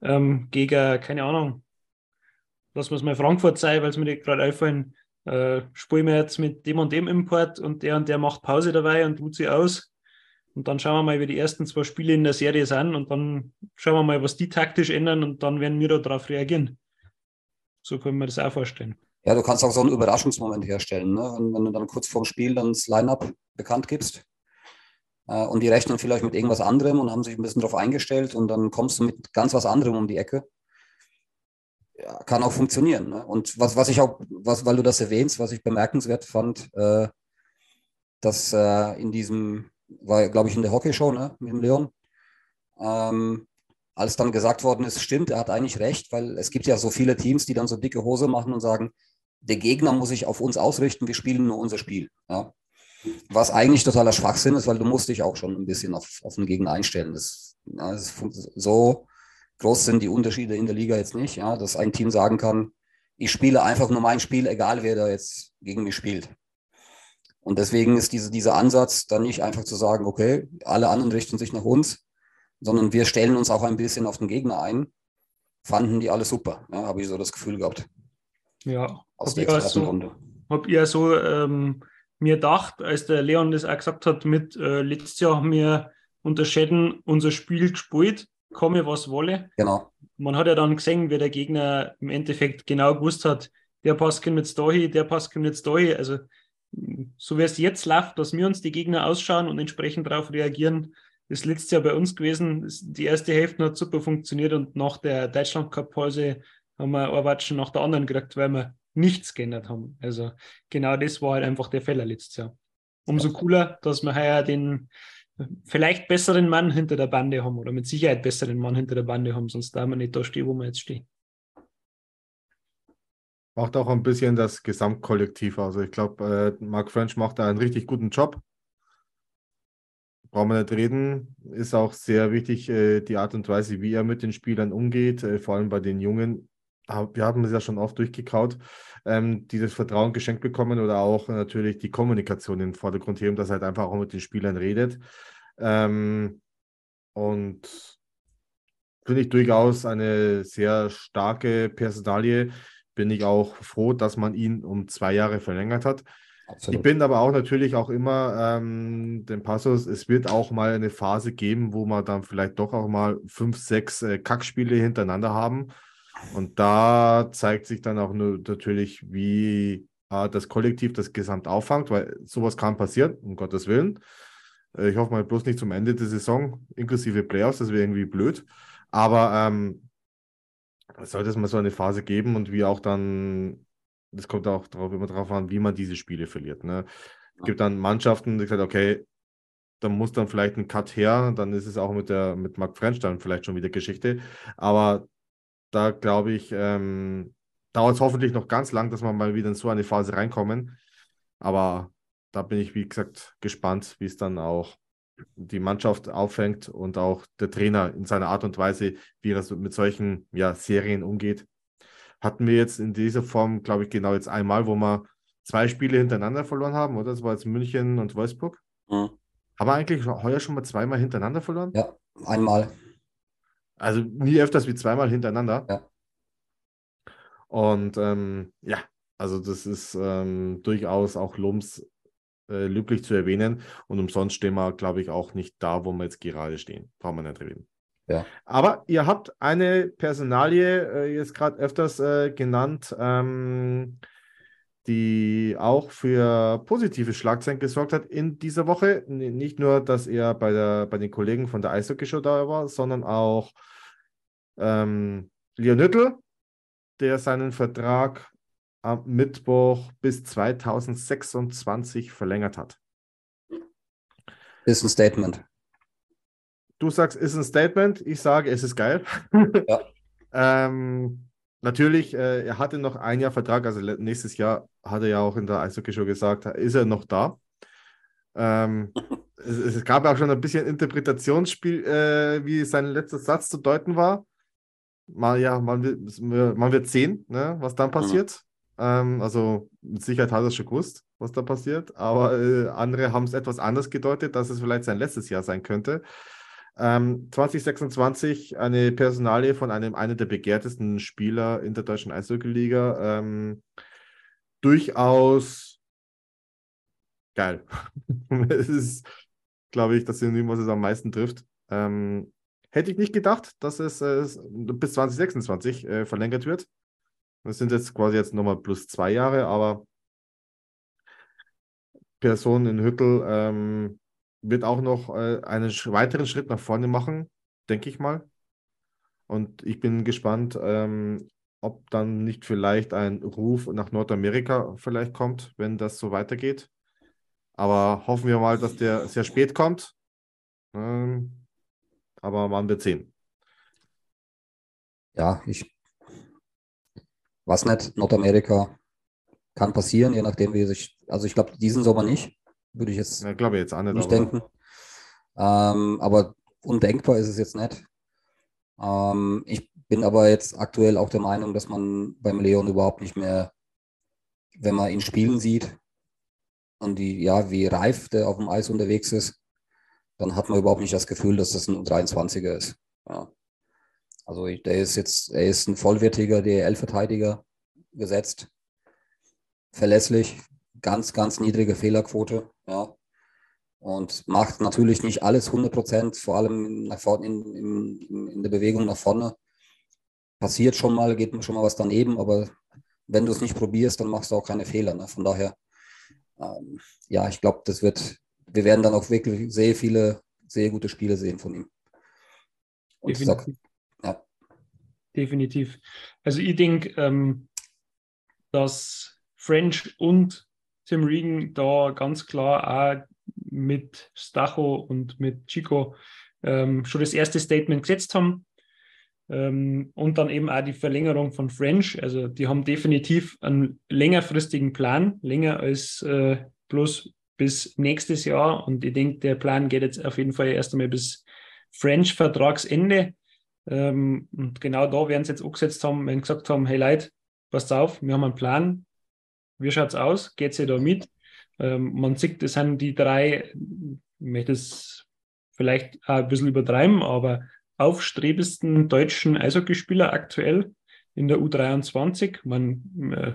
ähm, gegen, keine Ahnung, lassen wir es mal Frankfurt sein, weil es mir gerade einfallen, äh, spielen wir jetzt mit dem und dem Import und der und der macht Pause dabei und tut sie aus. Und dann schauen wir mal, wie die ersten zwei Spiele in der Serie sind und dann schauen wir mal, was die taktisch ändern und dann werden wir darauf reagieren. So können wir das auch vorstellen. Ja, du kannst auch so einen Überraschungsmoment herstellen, ne? wenn, wenn, du dann kurz vorm Spiel dann das Line-Up bekannt gibst. Äh, und die rechnen vielleicht mit irgendwas anderem und haben sich ein bisschen darauf eingestellt und dann kommst du mit ganz was anderem um die Ecke ja, kann auch funktionieren. Ne? Und was, was ich auch, was, weil du das erwähnst, was ich bemerkenswert fand, äh, dass äh, in diesem, war glaube ich in der Hockeyshow ne, mit dem Leon, ähm, als dann gesagt worden ist, stimmt, er hat eigentlich recht, weil es gibt ja so viele Teams, die dann so dicke Hose machen und sagen, der Gegner muss sich auf uns ausrichten, wir spielen nur unser Spiel. Ja? Was eigentlich totaler Schwachsinn ist, weil du musst dich auch schon ein bisschen auf, auf den Gegner einstellen. Das, ja, das so groß sind die Unterschiede in der Liga jetzt nicht, ja, dass ein Team sagen kann, ich spiele einfach nur mein Spiel, egal wer da jetzt gegen mich spielt. Und deswegen ist diese, dieser Ansatz dann nicht einfach zu sagen, okay, alle anderen richten sich nach uns, sondern wir stellen uns auch ein bisschen auf den Gegner ein. Fanden die alle super, ja, habe ich so das Gefühl gehabt. Ja, aus der zweiten so, Runde. Hab ihr so ähm, mir gedacht, als der Leon das auch gesagt hat, mit äh, letztes Jahr haben wir unterscheiden unser Spiel gespielt komme, was wolle. Genau. Man hat ja dann gesehen, wie der Gegner im Endeffekt genau gewusst hat, der passt jetzt dahin, der passt jetzt dahin. Also, so wie es jetzt läuft, dass wir uns die Gegner ausschauen und entsprechend darauf reagieren, ist letztes Jahr bei uns gewesen. Die erste Hälfte hat super funktioniert und nach der Deutschland Cup Pause haben wir Arbeitschen nach der anderen gekriegt, weil wir nichts geändert haben. Also genau das war halt einfach der Fehler letztes Jahr. Umso cooler, dass wir heuer den vielleicht besseren Mann hinter der Bande haben oder mit Sicherheit besseren Mann hinter der Bande haben, sonst da wir nicht da stehen, wo wir jetzt stehen. Macht auch ein bisschen das Gesamtkollektiv. Also ich glaube, äh, Mark French macht da einen richtig guten Job. Brauchen wir nicht reden. Ist auch sehr wichtig, äh, die Art und Weise, wie er mit den Spielern umgeht, äh, vor allem bei den Jungen. Wir haben es ja schon oft durchgekaut, ähm, dieses Vertrauen geschenkt bekommen oder auch natürlich die Kommunikation den Vordergrund heben, dass er halt einfach auch mit den Spielern redet. Ähm, und finde ich durchaus eine sehr starke Personalie. Bin ich auch froh, dass man ihn um zwei Jahre verlängert hat. Absolut. Ich bin aber auch natürlich auch immer ähm, den Passus, es wird auch mal eine Phase geben, wo man dann vielleicht doch auch mal fünf, sechs äh, Kackspiele hintereinander haben. Und da zeigt sich dann auch nur natürlich, wie äh, das Kollektiv das Gesamt auffangt, weil sowas kann passieren, um Gottes Willen. Äh, ich hoffe mal bloß nicht zum Ende der Saison, inklusive Playoffs, das wäre irgendwie blöd. Aber ähm, sollte es mal so eine Phase geben und wie auch dann, das kommt auch darauf, immer darauf an, wie man diese Spiele verliert. Ne? Es gibt dann Mannschaften, die sagen, okay, dann muss dann vielleicht ein Cut her, dann ist es auch mit der mit Mark French dann vielleicht schon wieder Geschichte. Aber da glaube ich, ähm, dauert es hoffentlich noch ganz lang, dass wir mal wieder in so eine Phase reinkommen. Aber da bin ich, wie gesagt, gespannt, wie es dann auch die Mannschaft auffängt und auch der Trainer in seiner Art und Weise, wie er mit solchen ja, Serien umgeht. Hatten wir jetzt in dieser Form, glaube ich, genau jetzt einmal, wo wir zwei Spiele hintereinander verloren haben, oder? Das war jetzt München und Wolfsburg. Mhm. Haben wir eigentlich heuer schon mal zweimal hintereinander verloren? Ja, einmal. Also nie öfters wie zweimal hintereinander. Ja. Und ähm, ja, also das ist ähm, durchaus auch Lums äh, löblich zu erwähnen. Und umsonst stehen wir, glaube ich, auch nicht da, wo wir jetzt gerade stehen. Brauchen wir nicht reden. Ja. Aber ihr habt eine Personalie äh, jetzt gerade öfters äh, genannt, ähm, die auch für positive Schlagzeilen gesorgt hat in dieser Woche. Nicht nur, dass er bei, der, bei den Kollegen von der Eishockey-Show da war, sondern auch ähm, Leon Hüttel, der seinen Vertrag am Mittwoch bis 2026 verlängert hat. Ist ein Statement. Du sagst, ist ein Statement. Ich sage, es ist geil. Ja. [LAUGHS] ähm, natürlich, äh, er hatte noch ein Jahr Vertrag, also nächstes Jahr hat er ja auch in der Eishockey Show gesagt, ist er noch da. Ähm, es, es, gab auch schon ein bisschen Interpretationsspiel, äh, wie sein letzter Satz zu deuten war. Mal, ja, man wird, man wird sehen, ne, was dann passiert. Ähm, also mit Sicherheit hat er schon gewusst, was da passiert, aber äh, andere haben es etwas anders gedeutet, dass es vielleicht sein letztes Jahr sein könnte. Ähm, 2026 eine Personalie von einem einer der begehrtesten Spieler in der deutschen Eishockey-Liga. Ähm, durchaus geil. [LAUGHS] es ist, glaube ich, das Synonym, was es am meisten trifft. Ähm, hätte ich nicht gedacht, dass es äh, bis 2026 äh, verlängert wird. Das sind jetzt quasi jetzt nochmal plus zwei Jahre, aber Person in Hüttel ähm, wird auch noch äh, einen weiteren Schritt nach vorne machen, denke ich mal. Und ich bin gespannt, ähm, ob dann nicht vielleicht ein Ruf nach Nordamerika vielleicht kommt, wenn das so weitergeht. Aber hoffen wir mal, dass der sehr spät kommt. Ähm, aber man wird sehen. Ja, ich weiß nicht, Nordamerika kann passieren, je nachdem, wie sich, also ich glaube, diesen Sommer nicht. Würde ich jetzt, ja, glaube jetzt auch nicht, nicht denken. Ähm, aber undenkbar ist es jetzt nicht. Ähm, ich bin aber jetzt aktuell auch der Meinung, dass man beim Leon überhaupt nicht mehr, wenn man ihn spielen sieht und die, ja, wie reif der auf dem Eis unterwegs ist, dann hat man überhaupt nicht das Gefühl, dass das ein 23er ist. Ja. Also der ist jetzt, er ist ein vollwertiger DL-Verteidiger gesetzt, verlässlich, ganz, ganz niedrige Fehlerquote, ja. Und macht natürlich nicht alles 100 Prozent, vor allem nach vorne, in, in, in der Bewegung nach vorne. Passiert schon mal, geht schon mal was daneben, aber wenn du es nicht probierst, dann machst du auch keine Fehler. Ne? Von daher, ähm, ja, ich glaube, das wird, wir werden dann auch wirklich sehr viele, sehr gute Spiele sehen von ihm. Und Definitiv. Definitiv. Also ich denke, ähm, dass French und Tim Regan da ganz klar auch mit Stacho und mit Chico ähm, schon das erste Statement gesetzt haben. Ähm, und dann eben auch die Verlängerung von French. Also die haben definitiv einen längerfristigen Plan, länger als äh, bloß bis nächstes Jahr. Und ich denke, der Plan geht jetzt auf jeden Fall erst einmal bis French-Vertragsende. Ähm, und genau da werden sie jetzt angesetzt haben, wenn gesagt haben, hey Leute, passt auf, wir haben einen Plan, wie schaut es aus? Geht ihr da mit? Ähm, man sieht, das sind die drei, ich möchte es vielleicht auch ein bisschen übertreiben, aber aufstrebendsten deutschen Eishockeyspieler aktuell in der U23. Man, äh,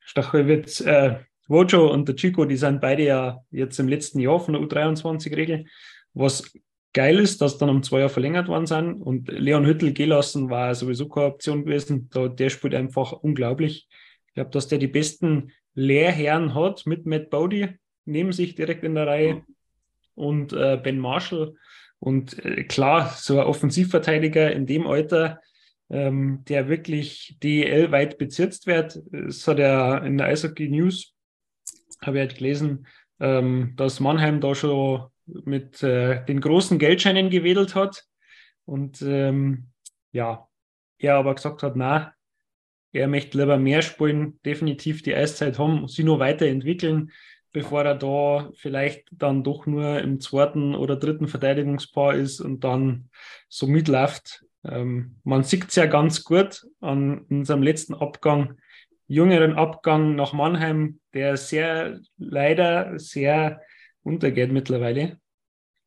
Stachelwitz, äh, Wojo und der Chico, die sind beide ja jetzt im letzten Jahr von der U23-Regel. Was geil ist, dass dann um zwei Jahre verlängert worden sind und Leon Hüttel gelassen war sowieso keine Option gewesen. Der spielt einfach unglaublich. Ich glaube, dass der die besten Lehrherren hat mit Matt Bowdy neben sich direkt in der Reihe und äh, Ben Marshall. Und äh, klar, so ein Offensivverteidiger in dem Alter, ähm, der wirklich DEL weit bezirzt wird, das hat er in der Eishockey News, habe ich halt gelesen, ähm, dass Mannheim da schon mit äh, den großen Geldscheinen gewedelt hat. Und ähm, ja, er aber gesagt hat, na, er möchte lieber mehr spielen, definitiv die Eiszeit haben, sie nur weiterentwickeln, bevor er da vielleicht dann doch nur im zweiten oder dritten Verteidigungspaar ist und dann so mitläuft. Ähm, man sieht es ja ganz gut an unserem letzten Abgang, jüngeren Abgang nach Mannheim, der sehr leider sehr untergeht mittlerweile.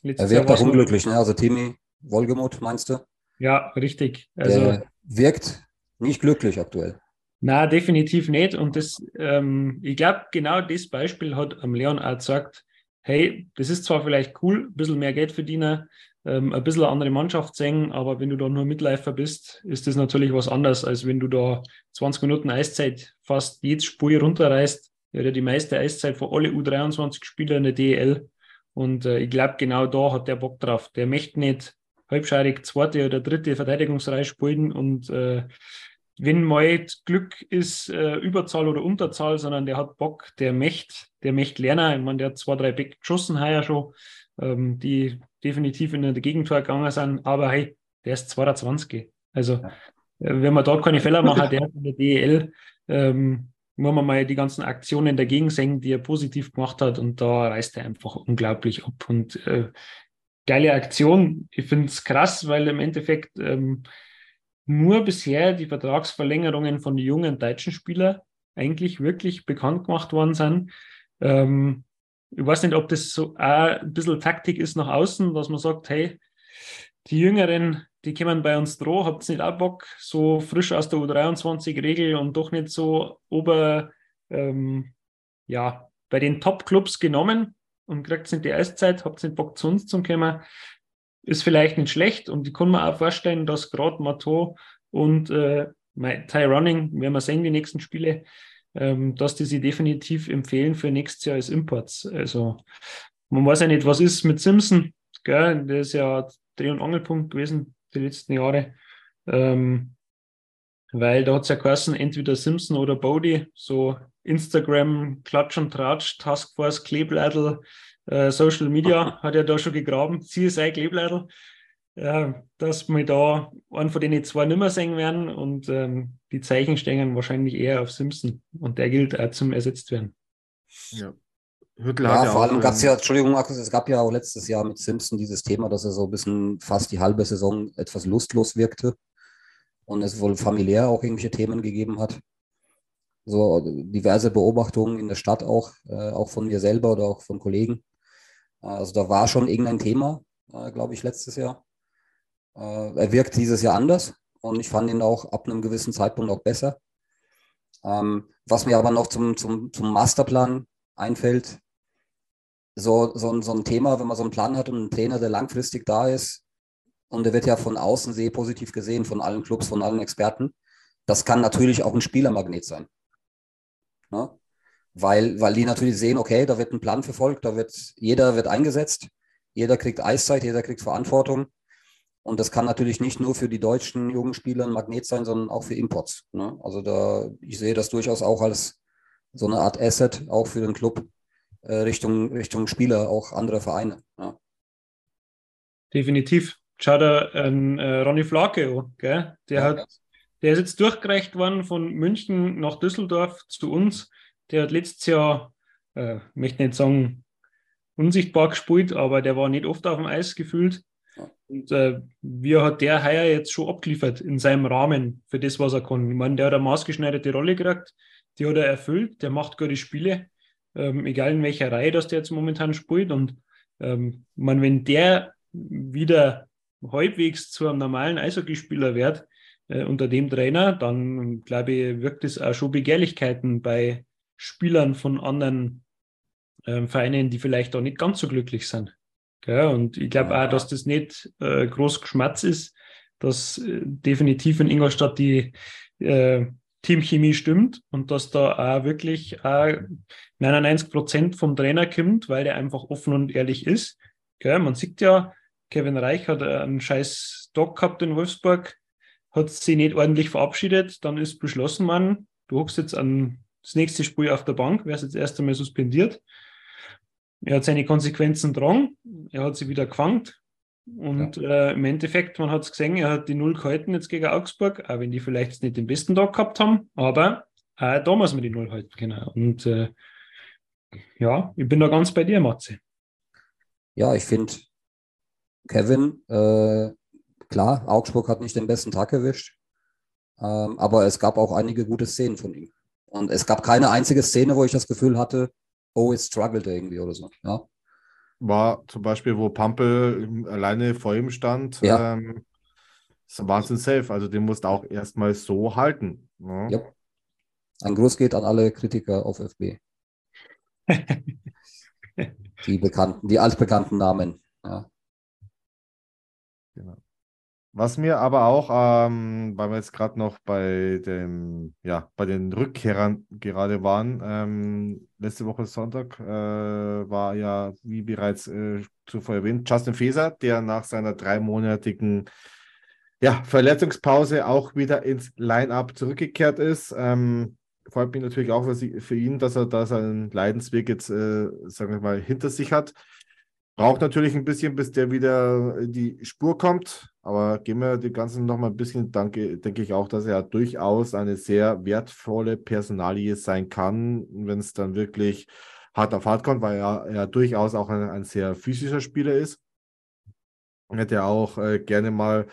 Er wirkt auch unglücklich, ne? Also Timmy Wolgemuth, meinst du? Ja, richtig. Also, der wirkt nicht glücklich aktuell. Na, definitiv nicht. Und das, ähm, ich glaube, genau das Beispiel hat am Leon auch gesagt, hey, das ist zwar vielleicht cool, ein bisschen mehr Geld verdienen, ähm, ein bisschen eine andere Mannschaft sehen, aber wenn du da nur Mitläufer bist, ist das natürlich was anderes, als wenn du da 20 Minuten Eiszeit fast jedes Spiel runterreißt. Er ja die meiste Eiszeit von alle U23-Spieler in der DEL. Und äh, ich glaube, genau da hat der Bock drauf. Der möchte nicht halbscheidig zweite oder dritte Verteidigungsreihe spielen und äh, wenn mal Glück ist, äh, Überzahl oder Unterzahl, sondern der hat Bock, der möchte, der möchte lernen. Ich meine, der hat zwei, drei Back geschossen heuer schon, ähm, die definitiv in der Gegentor gegangen sind, aber hey, der ist 22. Also, äh, wenn man dort keine Fehler [LAUGHS] macht, der hat in der DEL, ähm, muss man mal die ganzen Aktionen dagegen sehen, die er positiv gemacht hat. Und da reißt er einfach unglaublich ab. Und äh, geile Aktion. Ich finde es krass, weil im Endeffekt ähm, nur bisher die Vertragsverlängerungen von jungen deutschen Spielern eigentlich wirklich bekannt gemacht worden sind. Ähm, ich weiß nicht, ob das so ein bisschen Taktik ist nach außen, dass man sagt, hey, die Jüngeren, die kommen bei uns droh, habt ihr nicht auch Bock, so frisch aus der U23-Regel und doch nicht so ober, ähm, ja, bei den Top-Clubs genommen und kriegt nicht die Eiszeit, habt ihr nicht Bock zu uns zu kommen, ist vielleicht nicht schlecht und ich kann mir auch vorstellen, dass gerade Mato und äh, Ty Running, werden wir sehen, die nächsten Spiele, ähm, dass die sie definitiv empfehlen für nächstes Jahr als Imports. Also man weiß ja nicht, was ist mit Simpson, gell? der ist ja Dreh- und Angelpunkt gewesen die letzten Jahre. Ähm, weil da hat es ja geheißen, entweder Simpson oder Bodie, so Instagram, Klatsch und Tratsch, Taskforce, Klebleidl, äh, Social Media [LAUGHS] hat er da schon gegraben, CSI Klebleidl, äh, dass wir da einen von denen zwei nimmer sehen werden und ähm, die Zeichen stehen wahrscheinlich eher auf Simpson und der gilt auch zum ersetzt werden. Ja. Hüttel ja, vor allem gab es ja, Entschuldigung, Markus, es gab ja auch letztes Jahr mit Simpson dieses Thema, dass er so ein bisschen fast die halbe Saison etwas lustlos wirkte und es wohl familiär auch irgendwelche Themen gegeben hat. So diverse Beobachtungen in der Stadt auch, äh, auch von mir selber oder auch von Kollegen. Also da war schon irgendein Thema, äh, glaube ich, letztes Jahr. Äh, er wirkt dieses Jahr anders und ich fand ihn auch ab einem gewissen Zeitpunkt auch besser. Ähm, was mir aber noch zum, zum, zum Masterplan einfällt, so, so, so ein Thema, wenn man so einen Plan hat und einen Trainer, der langfristig da ist, und der wird ja von außen sehr positiv gesehen, von allen Clubs, von allen Experten, das kann natürlich auch ein Spielermagnet sein. Ne? Weil, weil die natürlich sehen, okay, da wird ein Plan verfolgt, da wird, jeder wird eingesetzt, jeder kriegt Eiszeit, jeder kriegt Verantwortung. Und das kann natürlich nicht nur für die deutschen jungen Spieler ein Magnet sein, sondern auch für Imports. Ne? Also da, ich sehe das durchaus auch als so eine Art Asset, auch für den Club, äh, Richtung, Richtung Spieler, auch andere Vereine. Ja. Definitiv. Schau da an äh, Ronny Flake gell? Der, ja, hat, ja. der ist jetzt durchgereicht worden von München nach Düsseldorf zu uns. Der hat letztes Jahr, äh, möchte nicht sagen, unsichtbar gespielt, aber der war nicht oft auf dem Eis gefühlt. Und äh, wie hat der heuer jetzt schon abgeliefert in seinem Rahmen für das, was er kann? Ich meine, der hat eine maßgeschneiderte Rolle gekriegt, die hat er erfüllt, der macht gute Spiele ähm, egal in welcher Reihe das der jetzt momentan spielt. Und ähm, man, wenn der wieder halbwegs zu einem normalen Eishockeyspieler wird, äh, unter dem Trainer, dann glaube ich, wirkt es auch schon Begehrlichkeiten bei Spielern von anderen äh, Vereinen, die vielleicht auch nicht ganz so glücklich sind. Ja, und ich glaube auch, dass das nicht äh, groß Geschmatz ist, dass äh, definitiv in Ingolstadt die äh, Teamchemie stimmt und dass da auch wirklich auch 99 Prozent vom Trainer kommt, weil der einfach offen und ehrlich ist. Gell? Man sieht ja, Kevin Reich hat einen scheiß Doc gehabt in Wolfsburg, hat sich nicht ordentlich verabschiedet, dann ist beschlossen man, du hockst jetzt an das nächste Spiel auf der Bank, wärst jetzt erst einmal suspendiert. Er hat seine Konsequenzen dran, er hat sie wieder gefangen, und ja. äh, im Endeffekt, man hat es gesehen, er hat die Null gehalten jetzt gegen Augsburg, auch wenn die vielleicht nicht den besten Tag gehabt haben, aber äh, da muss man die Null halten können. Und äh, ja, ich bin da ganz bei dir, Matze. Ja, ich finde, Kevin, äh, klar, Augsburg hat nicht den besten Tag erwischt, ähm, aber es gab auch einige gute Szenen von ihm. Und es gab keine einzige Szene, wo ich das Gefühl hatte, oh, es struggled irgendwie oder so. Ja war zum Beispiel, wo Pampel alleine vor ihm stand. Ja. Ähm, ist Wahnsinn safe. Also den musst du auch erstmal so halten. Ne? Ja. Ein Gruß geht an alle Kritiker auf FB. [LAUGHS] die bekannten, die altbekannten Namen. Ja. Genau. Was mir aber auch, ähm, weil wir jetzt gerade noch bei dem, ja, bei den Rückkehrern gerade waren, ähm, letzte Woche Sonntag äh, war ja, wie bereits äh, zuvor erwähnt, Justin Feser, der nach seiner dreimonatigen ja, Verletzungspause auch wieder ins Line-Up zurückgekehrt ist. Ähm, freut mich natürlich auch für, ihn, dass er da seinen Leidensweg jetzt, äh, sagen wir mal, hinter sich hat. Braucht natürlich ein bisschen, bis der wieder in die Spur kommt. Aber gehen wir die ganzen noch mal ein bisschen, danke, denke ich auch, dass er durchaus eine sehr wertvolle Personalie sein kann, wenn es dann wirklich hart auf hart kommt, weil er, er durchaus auch ein, ein sehr physischer Spieler ist. Der auch äh, gerne mal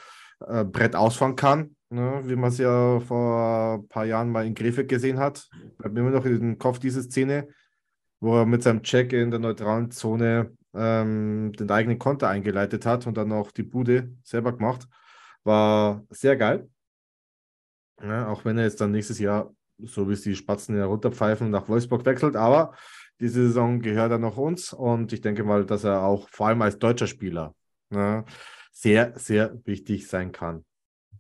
äh, Brett ausfahren kann, ne? wie man es ja vor ein paar Jahren mal in Krefeld gesehen hat. Bleibt mir immer noch in den Kopf diese Szene, wo er mit seinem Check in der neutralen Zone ähm, den eigenen Konter eingeleitet hat und dann noch die Bude selber gemacht. War sehr geil. Ja, auch wenn er jetzt dann nächstes Jahr, so wie es die Spatzen herunterpfeifen, nach Wolfsburg wechselt. Aber diese Saison gehört er noch uns und ich denke mal, dass er auch vor allem als deutscher Spieler ja, sehr, sehr wichtig sein kann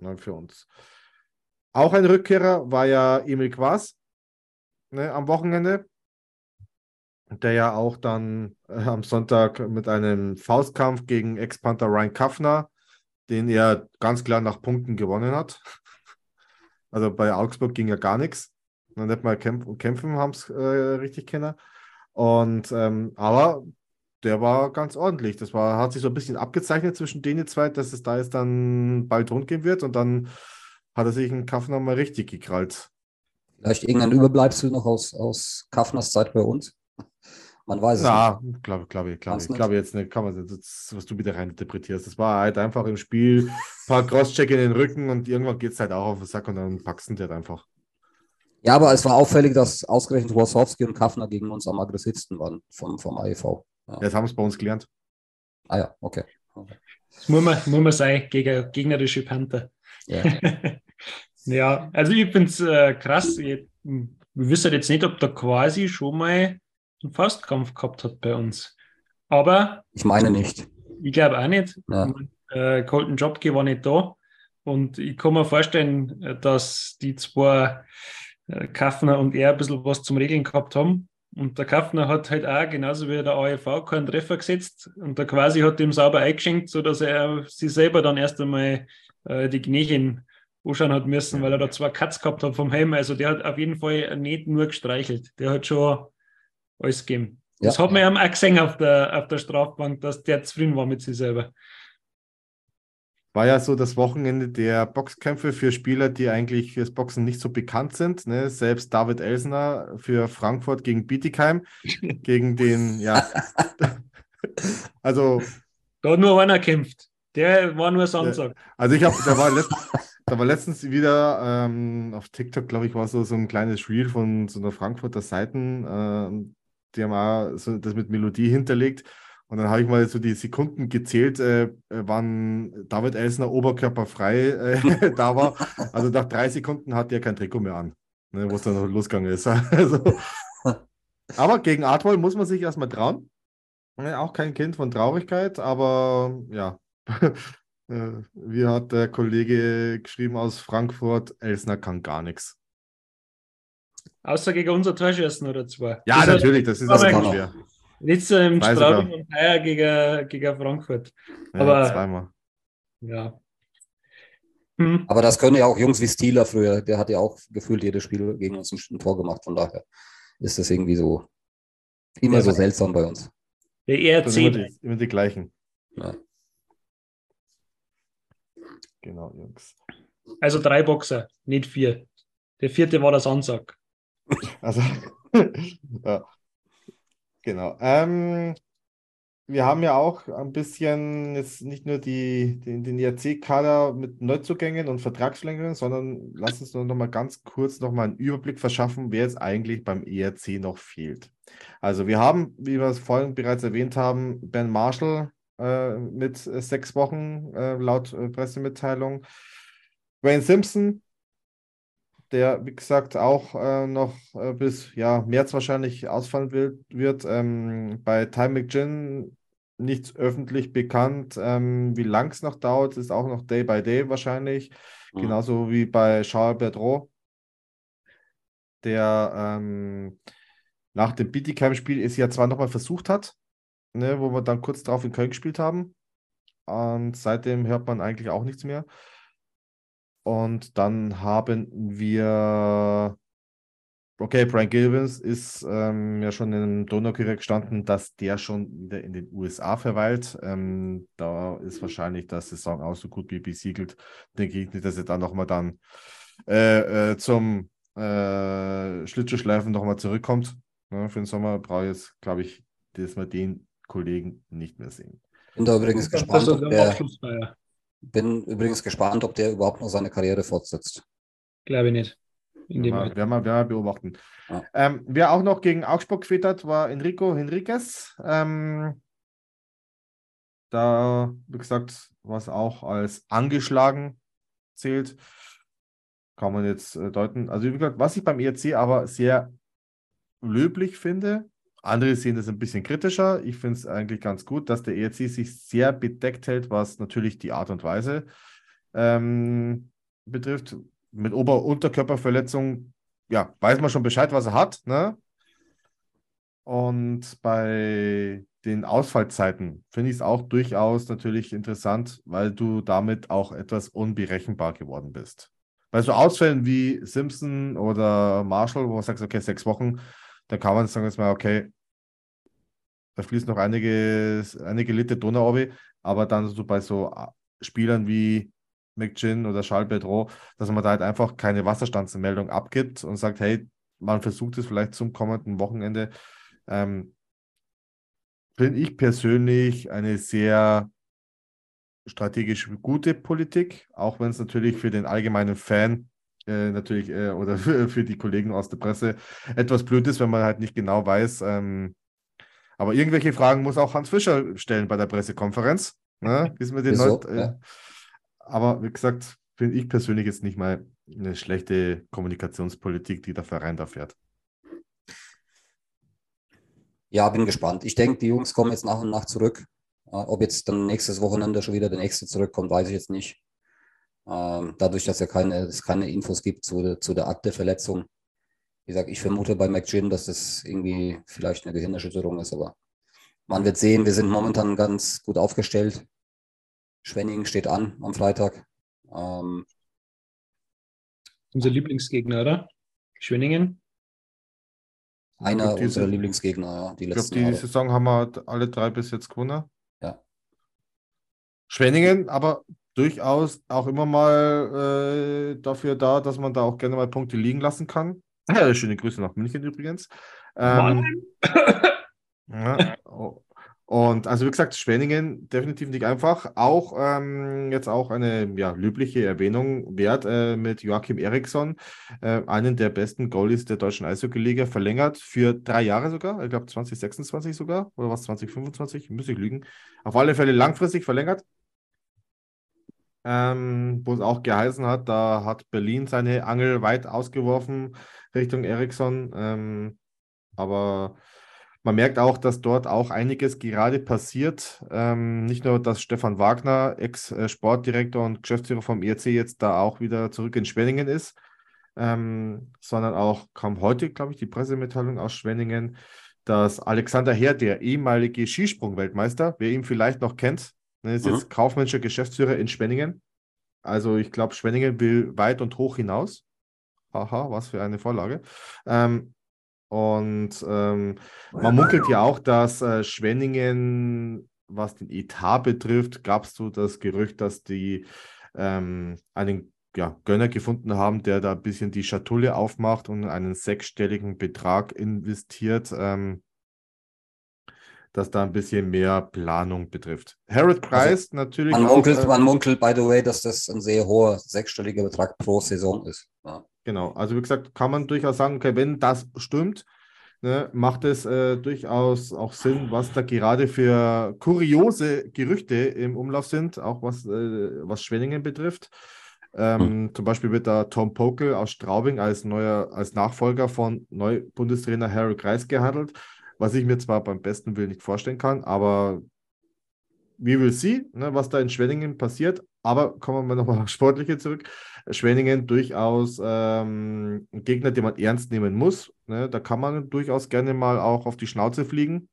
ja, für uns. Auch ein Rückkehrer war ja Emil Quas ne, am Wochenende der ja auch dann äh, am Sonntag mit einem Faustkampf gegen Ex-Panther Ryan Kaffner, den er ganz klar nach Punkten gewonnen hat. [LAUGHS] Also bei Augsburg ging ja gar nichts. Dann nicht mal kämpfen, kämpfen haben es äh, richtig kennen. Und ähm, aber der war ganz ordentlich. Das war, hat sich so ein bisschen abgezeichnet zwischen denen zwei, dass es da jetzt dann bald rund gehen wird. Und dann hat er sich einen Kaffner mal richtig gekrallt. Vielleicht irgendein Überbleibsel noch aus, aus Kaffners Zeit bei uns? Man weiß es Na, nicht. Glaube, glaube, glaube, ich glaube jetzt nicht, kann man das, was du wieder rein interpretierst. Das war halt einfach im Spiel, ein paar Crosscheck in den Rücken und irgendwann geht es halt auch auf den Sack und dann packst du halt einfach. Ja, aber es war auffällig, dass ausgerechnet Wasowski und Kaffner gegen uns am aggressivsten waren vom, vom AEV. Ja. Jetzt haben es bei uns gelernt. Ah ja, okay. okay. Das muss man, muss man sein gegen gegnerische Panther. Ja, [LAUGHS] ja also ich finde es äh, krass. Ich, wir wissen jetzt nicht, ob da quasi schon mal einen Faustkampf gehabt hat bei uns. Aber. Ich meine nicht. Ich glaube auch nicht. Ja. Äh, Colton Jobke war nicht da. Und ich kann mir vorstellen, dass die zwei äh, Kaffner und er ein bisschen was zum Regeln gehabt haben. Und der Kaffner hat halt auch, genauso wie der AEV, keinen Treffer gesetzt. Und der quasi hat ihm sauber eingeschenkt, sodass er sich selber dann erst einmal äh, die Knächen anschauen hat müssen, weil er da zwei Cuts gehabt hat vom Helm. Also der hat auf jeden Fall nicht nur gestreichelt. Der hat schon alles geben. Ja. Das hat man ja auch gesehen auf der, auf der Strafbank, dass der zufrieden war mit sich selber. War ja so das Wochenende der Boxkämpfe für Spieler, die eigentlich fürs Boxen nicht so bekannt sind. Ne? Selbst David Elsner für Frankfurt gegen Bietigheim, [LAUGHS] gegen den, ja. [LAUGHS] also. Da hat nur einer kämpft. Der war nur Samstag. Also ich habe, da war letztens, da war letztens wieder ähm, auf TikTok, glaube ich, war so, so ein kleines Reel von so einer Frankfurter Seiten. Ähm, die haben auch so das mit Melodie hinterlegt. Und dann habe ich mal so die Sekunden gezählt, äh, wann David Elsner oberkörperfrei äh, [LAUGHS] da war. Also nach drei Sekunden hat er kein Trikot mehr an, ne, wo es dann losgegangen ist. [LAUGHS] also, aber gegen Artwall muss man sich erstmal trauen. Auch kein Kind von Traurigkeit, aber ja. [LAUGHS] Äh, wie hat der Kollege geschrieben aus Frankfurt, Elsner kann gar nichts. Außer gegen unser Torschüssen oder zwei. Ja, das natürlich, das ist aber schwer. Nicht so im Straubing und Heuer gegen, gegen Frankfurt. Aber, ja, zweimal. Ja. Hm. Aber das können ja auch Jungs wie Stieler früher. Der hat ja auch gefühlt jedes Spiel gegen uns ein, Tor gemacht. Von daher ist das irgendwie so immer ja, so seltsam bei uns. Der ERC. Immer die, immer die gleichen. Ja. Genau, Jungs. Also drei Boxer, nicht vier. Der vierte war das Ansag. Also, [LAUGHS] ja. Genau. Ähm, wir haben ja auch ein bisschen jetzt nicht nur die, den, den IRC-Kader mit Neuzugängen und Vertragsverlängerungen, sondern lass uns noch mal ganz kurz noch mal einen Überblick verschaffen, wer jetzt eigentlich beim ERC noch fehlt. Also wir haben, wie wir es vorhin bereits erwähnt haben, Ben Marshall äh, mit sechs Wochen äh, laut äh, Pressemitteilung. Wayne Simpson der, wie gesagt, auch äh, noch äh, bis ja, März wahrscheinlich ausfallen will, wird. Ähm, bei Time McGinn nichts öffentlich bekannt. Ähm, wie lang es noch dauert, ist auch noch Day by Day wahrscheinlich. Mhm. Genauso wie bei Charles Bertrand, der ähm, nach dem Bietigheim-Spiel es ja zwar nochmal versucht hat, ne, wo wir dann kurz drauf in Köln gespielt haben. Und seitdem hört man eigentlich auch nichts mehr. Und dann haben wir okay, Brian Gilvins ist ähm, ja schon im Donaukurier gestanden, dass der schon wieder in den USA verweilt. Ähm, da ist wahrscheinlich das Saison auch so gut wie besiegelt. Denke ich nicht, dass er dann nochmal dann äh, äh, zum äh, Schlittschuhschleifen nochmal zurückkommt. Ja, für den Sommer brauche ich jetzt, glaube ich, dass wir den Kollegen nicht mehr sehen. Bin da übrigens gespannt, ob der, bin übrigens gespannt, ob der überhaupt noch seine Karriere fortsetzt. Glaube ich nicht. In dem werden, wir, werden wir beobachten. Ja. Ähm, wer auch noch gegen Augsburg geführt hat, war Enrico Henriquez. Ähm, da, wie gesagt, was auch als angeschlagen zählt, kann man jetzt äh, deuten. Also, wie gesagt, was ich beim ERC aber sehr löblich finde, andere sehen das ein bisschen kritischer. Ich finde es eigentlich ganz gut, dass der ERC sich sehr bedeckt hält, was natürlich die Art und Weise ähm, betrifft mit Ober- und Unterkörperverletzung, ja, weiß man schon Bescheid, was er hat. Ne? Und bei den Ausfallzeiten finde ich es auch durchaus natürlich interessant, weil du damit auch etwas unberechenbar geworden bist. Bei so Ausfällen wie Simpson oder Marshall, wo man sagt, okay, sechs Wochen, da kann man sagen, jetzt mal, okay, da fließt noch einige, einige Liter Donau, aber dann so bei so Spielern wie McGinn oder Charles Bedro, dass man da halt einfach keine Wasserstandsmeldung abgibt und sagt, hey, man versucht es vielleicht zum kommenden Wochenende. Ähm, Finde ich persönlich eine sehr strategisch gute Politik, auch wenn es natürlich für den allgemeinen Fan äh, natürlich äh, oder für, [LAUGHS] für, die Kollegen aus der Presse etwas blöd ist, wenn man halt nicht genau weiß. Ähm, aber irgendwelche Fragen muss auch Hans Fischer stellen bei der Pressekonferenz. Ne? Bis wir den Wieso? Neut, äh, ja. Aber wie gesagt, finde ich persönlich jetzt nicht mal eine schlechte Kommunikationspolitik, die der Verein da fährt. Ja, bin gespannt. Ich denke, die Jungs kommen jetzt nach und nach zurück. Ob jetzt dann nächstes Wochenende schon wieder der nächste zurückkommt, weiß ich jetzt nicht. Ähm, dadurch, dass ja keine, es keine Infos gibt zu, zu der Art der Verletzung. Wie gesagt, ich vermute bei McGinn, dass das irgendwie vielleicht eine Gehirnerschütterung ist, aber man wird sehen, wir sind momentan ganz gut aufgestellt. Schwenningen steht an am Freitag. Ähm, Unser Lieblingsgegner, oder? Schwenningen? Einer diese, unserer Lieblingsgegner, ja. Die ich glaube, die Jahre. Saison haben wir alle drei bis jetzt gewonnen. Ja. Schwenningen, aber durchaus auch immer mal äh, dafür da, dass man da auch gerne mal Punkte liegen lassen kann. Ja, schöne Grüße nach München übrigens. Ähm, ja, oh. Und also wie gesagt, Schwenningen definitiv nicht einfach. Auch ähm, jetzt auch eine ja, löbliche Erwähnung wert äh, mit Joachim Eriksson, äh, einen der besten Goalies der deutschen Eishockey-Liga, verlängert für drei Jahre sogar. Ich glaube 2026 sogar oder was 2025, muss ich lügen. Auf alle Fälle langfristig verlängert. Ähm, wo es auch geheißen hat, da hat Berlin seine Angel weit ausgeworfen Richtung Eriksson. Ähm, aber man merkt auch, dass dort auch einiges gerade passiert. Ähm, nicht nur, dass Stefan Wagner, Ex-Sportdirektor und Geschäftsführer vom ERC, jetzt da auch wieder zurück in Schwenningen ist, ähm, sondern auch kam heute, glaube ich, die Pressemitteilung aus Schwenningen, dass Alexander Herr, der ehemalige Skisprung-Weltmeister, wer ihn vielleicht noch kennt, ne, ist mhm. jetzt kaufmännischer Geschäftsführer in Schwenningen. Also ich glaube, Schwenningen will weit und hoch hinaus. Haha, was für eine Vorlage. Ähm, und ähm, man munkelt ja auch, dass äh, Schwenningen, was den Etat betrifft, gab es so das Gerücht, dass die ähm, einen ja, Gönner gefunden haben, der da ein bisschen die Schatulle aufmacht und einen sechsstelligen Betrag investiert, ähm, dass da ein bisschen mehr Planung betrifft. Harold Price also, natürlich. Man munkelt, äh, man munkelt, by the way, dass das ein sehr hoher sechsstelliger Betrag pro Saison ist. Ja. Genau, also wie gesagt, kann man durchaus sagen, okay, wenn das stimmt, ne, macht es äh, durchaus auch Sinn, was da gerade für kuriose Gerüchte im Umlauf sind, auch was, äh, was Schwenningen betrifft. Ähm, hm. Zum Beispiel wird da Tom Pokel aus Straubing als neuer, als Nachfolger von Neu-Bundestrainer Harry Kreis gehandelt, was ich mir zwar beim besten Willen nicht vorstellen kann, aber we will see, ne, was da in Schwenningen passiert. Aber kommen wir nochmal auf Sportliche zurück. Schwenningen durchaus ähm, ein Gegner, den man ernst nehmen muss. Ne? Da kann man durchaus gerne mal auch auf die Schnauze fliegen.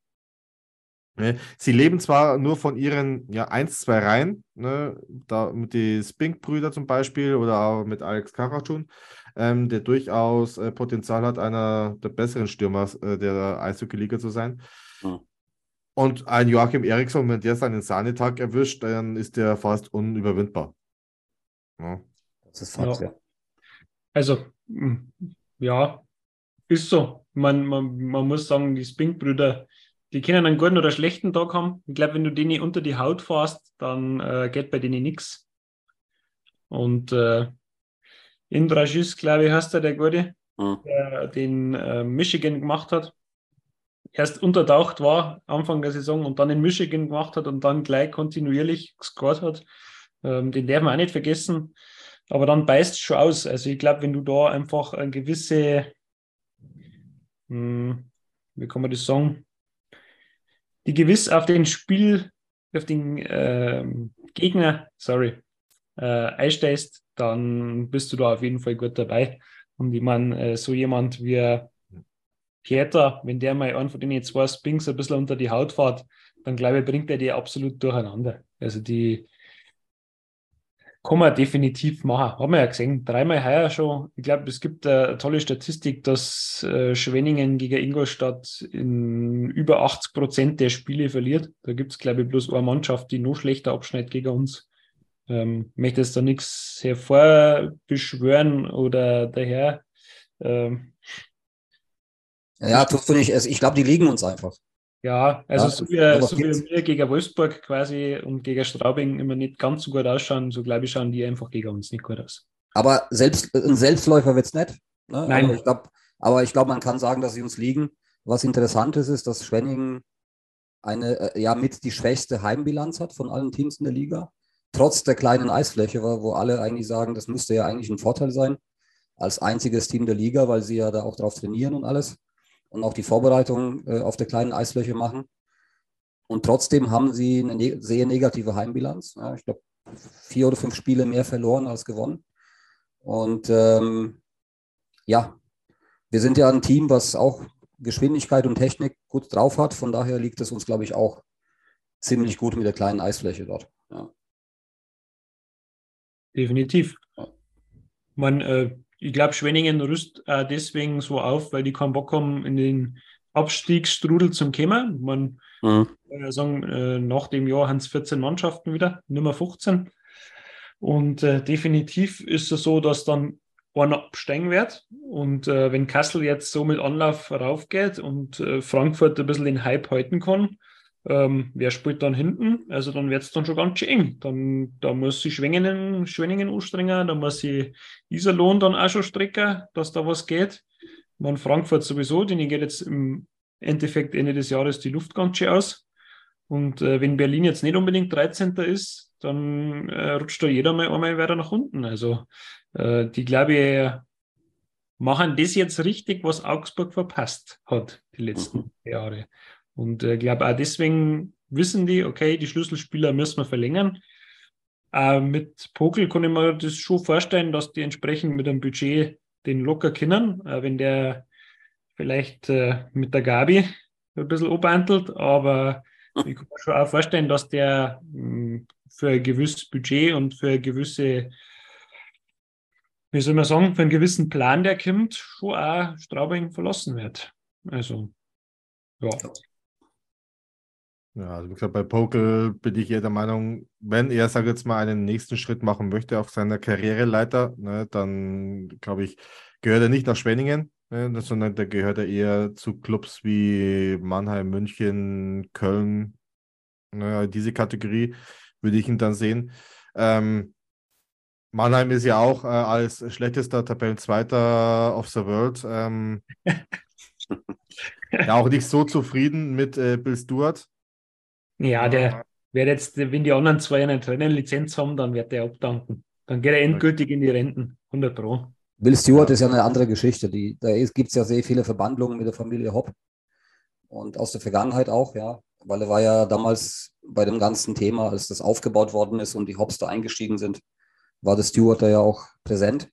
Ne? Sie leben zwar nur von ihren ja, eins, zwei Reihen, ne? da mit den Spink-Brüder zum Beispiel oder auch mit Alex Karachun, ähm, der durchaus äh, Potenzial hat, einer der besseren Stürmer äh, der Eishockey-Liga zu sein. Hm. Und ein Joachim Eriksson, wenn der seinen Sahnetag erwischt, dann ist der fast unüberwindbar. Ja. Das ist Fakt, ja. Also, hm, ja, ist so. Man, man, man muss sagen, die Spink-Brüder, die können einen guten oder schlechten Tag haben. Ich glaube, wenn du denen unter die Haut fährst, dann äh, geht bei denen nichts. Und äh, Indrajis, glaube ich, heißt der, der Gute, mhm. der den äh, Michigan gemacht hat. Erst untertaucht war Anfang der Saison und dann in Michigan gemacht hat und dann gleich kontinuierlich gescored hat. Ähm, den darf man auch nicht vergessen. Aber dann beißt es schon aus. Also ich glaube, wenn du da einfach eine gewisse, hm, wie kann man das sagen, die gewiss auf den Spiel, auf den äh, Gegner, sorry, äh, einstehst, dann bist du da auf jeden Fall gut dabei. Und ich meine, äh, so jemand wie Pieter, wenn der mal einen von den zwei Spinks ein bisschen unter die Haut fährt, dann glaube ich, bringt er die absolut durcheinander. Also die, kann man definitiv machen. Haben wir ja gesehen, dreimal heuer schon. Ich glaube, es gibt eine tolle Statistik, dass äh, Schwenningen gegen Ingolstadt in über 80 Prozent der Spiele verliert. Da gibt es, glaube ich, bloß eine Mannschaft, die noch schlechter abschneidet gegen uns. Ähm, möchte jetzt da nichts hervorbeschwören oder daher. Ähm, ja, tust du nicht. Also ich glaube, die liegen uns einfach. Ja, also ja, so, wie, so wie wir gegen Wolfsburg quasi und gegen Straubing immer nicht ganz so gut ausschauen, so glaube ich, schauen die einfach gegen uns nicht gut aus. Aber selbst, ein Selbstläufer wird es nicht. Ne? Nein. Aber ich glaube, aber ich glaube, man kann sagen, dass sie uns liegen. Was interessant ist, ist, dass Schwenningen eine, äh, ja, mit die schwächste Heimbilanz hat von allen Teams in der Liga. Trotz der kleinen Eisfläche, wo alle eigentlich sagen, das müsste ja eigentlich ein Vorteil sein. Als einziges Team der Liga, weil sie ja da auch drauf trainieren und alles und auch die Vorbereitung äh, auf der kleinen Eisfläche machen. Und trotzdem haben sie eine ne sehr negative Heimbilanz. Ja, ich glaube, vier oder fünf Spiele mehr verloren als gewonnen. Und ähm, ja, wir sind ja ein Team, was auch Geschwindigkeit und Technik gut drauf hat. Von daher liegt es uns, glaube ich, auch ziemlich gut mit der kleinen Eisfläche dort. Ja. Definitiv. Man, äh, ich glaube, Schwenningen rüstet äh, deswegen so auf, weil die keinen Bock haben, in den Abstiegsstrudel zum Kommen. Man mhm. äh, sagen, äh, nach dem Jahr haben es 14 Mannschaften wieder, Nummer 15. Und äh, definitiv ist es so, dass dann einer absteigen wird. Und äh, wenn Kassel jetzt so mit Anlauf raufgeht und äh, Frankfurt ein bisschen den Hype halten kann, ähm, wer spielt dann hinten? Also dann wird es dann schon ganz schön eng. Dann, da muss sie Schwenningen, Schwenningen anstrengen, da muss sie Iserlohn dann auch schon strecken, dass da was geht. Man Frankfurt sowieso, denen geht jetzt im Endeffekt Ende des Jahres die Luft ganz schön aus. Und äh, wenn Berlin jetzt nicht unbedingt 13. ist, dann äh, rutscht da jeder mal einmal weiter nach unten. Also äh, die, glaube ich, machen das jetzt richtig, was Augsburg verpasst hat die letzten mhm. Jahre. Und ich äh, glaube auch deswegen wissen die, okay, die Schlüsselspieler müssen wir verlängern. Äh, mit Pokel kann ich mir das schon vorstellen, dass die entsprechend mit dem Budget den locker kennen, äh, wenn der vielleicht äh, mit der Gabi ein bisschen obantelt, aber ich kann mir schon auch vorstellen, dass der mh, hm, für ein gewisses Budget und für eine gewisse, wie soll man sagen, für einen gewissen Plan, der kommt, schon auch Straubing verlassen wird. Also, ja. Ja, also wie gesagt, bei Pokel bin ich eher der Meinung, wenn er, sage jetzt mal, einen nächsten Schritt machen möchte auf seiner Karriereleiter, ne, dann glaube ich, gehört er nicht nach Schwenningen, ne, sondern da gehört er eher zu Clubs wie Mannheim, München, Köln. Ne, diese Kategorie würde ich ihn dann sehen. Ähm, Mannheim ist ja auch äh, als schlechtester Tabellenzweiter of the World ähm, [LAUGHS] ja auch nicht so zufrieden mit äh, Bill Stewart. Ja, der wird jetzt, wenn die anderen zwei eine Trainerlizenz haben, dann wird der abdanken. Dann geht er endgültig in die Renten, 100 Pro. Will Stewart ist ja eine andere Geschichte. Die, da gibt es ja sehr viele Verbandlungen mit der Familie Hopp. Und aus der Vergangenheit auch, ja. Weil er war ja damals bei dem ganzen Thema, als das aufgebaut worden ist und die Hops da eingestiegen sind, war der Stewart da ja auch präsent.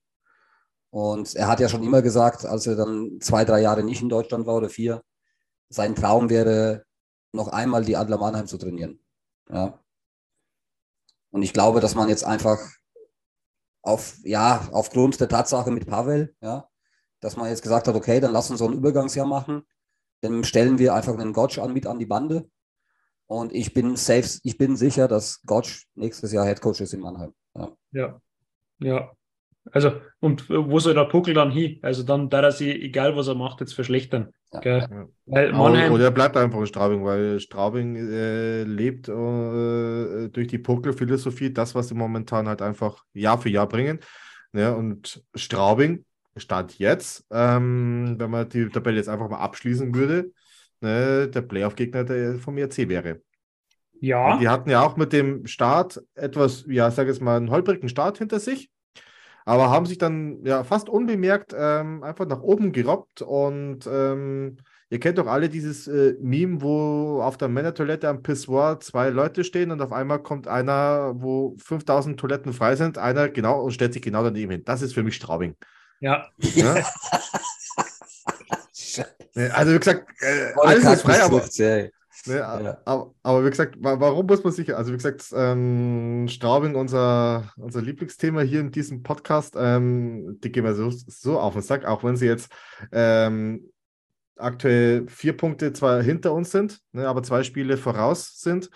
Und er hat ja schon immer gesagt, als er dann zwei, drei Jahre nicht in Deutschland war oder vier, sein Traum wäre, noch einmal die Adler Mannheim zu trainieren. Ja. Und ich glaube, dass man jetzt einfach auf, ja, aufgrund der Tatsache mit Pavel, ja, dass man jetzt gesagt hat, okay, dann lass uns so ein Übergangsjahr machen. Dann stellen wir einfach einen Gotch an mit an die Bande. Und ich bin safe, ich bin sicher, dass Gotch nächstes Jahr Headcoach ist in Mannheim. Ja. ja. ja. Also, und wo soll der Puckel dann hin? Also dann da er sich, egal was er macht, jetzt verschlechtern. Ja. Weil Mannheim, oder er bleibt einfach in Straubing, weil Straubing äh, lebt äh, durch die Puckel-Philosophie, das, was sie momentan halt einfach Jahr für Jahr bringen. Ja, und Straubing, Stand jetzt, ähm, wenn man die Tabelle jetzt einfach mal abschließen würde, ne, der Playoff-Gegner der vom ERC wäre. Ja. Und die hatten ja auch mit dem Start etwas, ja, sag ich mal, einen holprigen Start hinter sich aber haben sich dann ja fast unbemerkt ähm, einfach nach oben gerobbt und ähm, ihr kennt doch alle dieses äh, Meme, wo auf der Männertoilette am Pissoir zwei Leute stehen und auf einmal kommt einer, wo 5000 Toiletten frei sind, einer genau und stellt sich genau daneben hin. Das ist für mich Straubing. Ja. ja? [LAUGHS] also wie gesagt, äh, alles ist frei, aber, Ne, ja. aber, aber, wie gesagt, warum muss man sich, also wie gesagt, ähm, Straubing, unser, unser Lieblingsthema hier in diesem Podcast, ähm, die gehen wir so, so auf den Sack, auch wenn sie jetzt ähm, aktuell vier Punkte zwar hinter uns sind, ne, aber zwei Spiele voraus sind.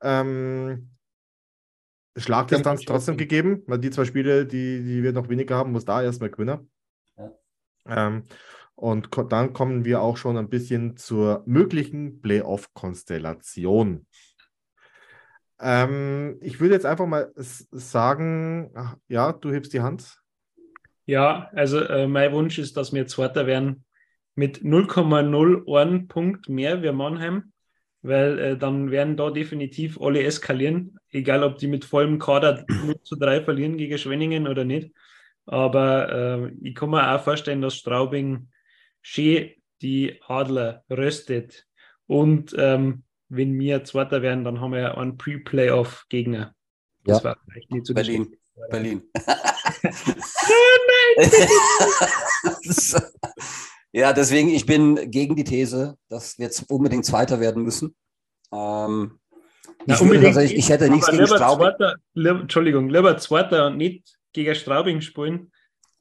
Ähm, Schlagdistanz trotzdem gegeben, weil die zwei Spiele, die, die wir noch weniger haben, muss da erstmal gewinnen. Ja. Ähm, und dann kommen wir auch schon ein bisschen zur möglichen Playoff-Konstellation. Ähm, ich würde jetzt einfach mal sagen, ach, ja, du hebst die Hand. Ja, also äh, mein Wunsch ist, dass wir Zweiter werden mit 0,01 Punkt mehr wie Mannheim, weil äh, dann werden da definitiv alle eskalieren, egal ob die mit vollem Kader 0 zu 3 verlieren gegen Schwenningen oder nicht. Aber äh, ich kann mir auch vorstellen, dass Straubing schön die Adler röstet. Und ähm, wenn wir Zweiter werden, dann haben wir einen Pre-Playoff-Gegner. Das ja. war vielleicht nicht so Berlin. Berlin. [LAUGHS] [LAUGHS] ja, deswegen, ich bin gegen die These, dass wir jetzt unbedingt Zweiter werden müssen. Ähm, Na, ich, unbedingt, ich, ich, hätte nichts gegen Straubing. Zweiter, lieber, Entschuldigung, lieber Zweiter und nicht gegen Straubing spielen,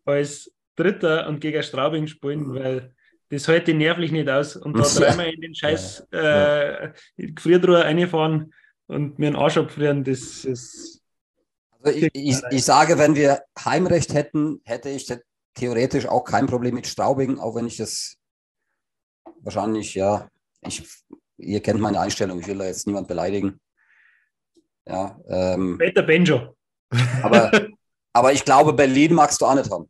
als Dritter und gegen Straubing spielen, weil das hält die nervlich nicht aus. Und da dreimal in den [LAUGHS] Scheiß äh, Gefriertruhe reinfahren und mir einen Arsch abfrieren, das ist. Also ich, ich, ich, sage, wenn wir Heimrecht hätten, hätte ich theoretisch auch kein Problem mit Straubing, auch wenn ich das wahrscheinlich, ja, ich, ihr kennt meine Einstellung, ich will da jetzt niemand beleidigen. Ja, ähm, Peter Benjo. Aber, aber ich glaube, Berlin magst du auch nicht haben.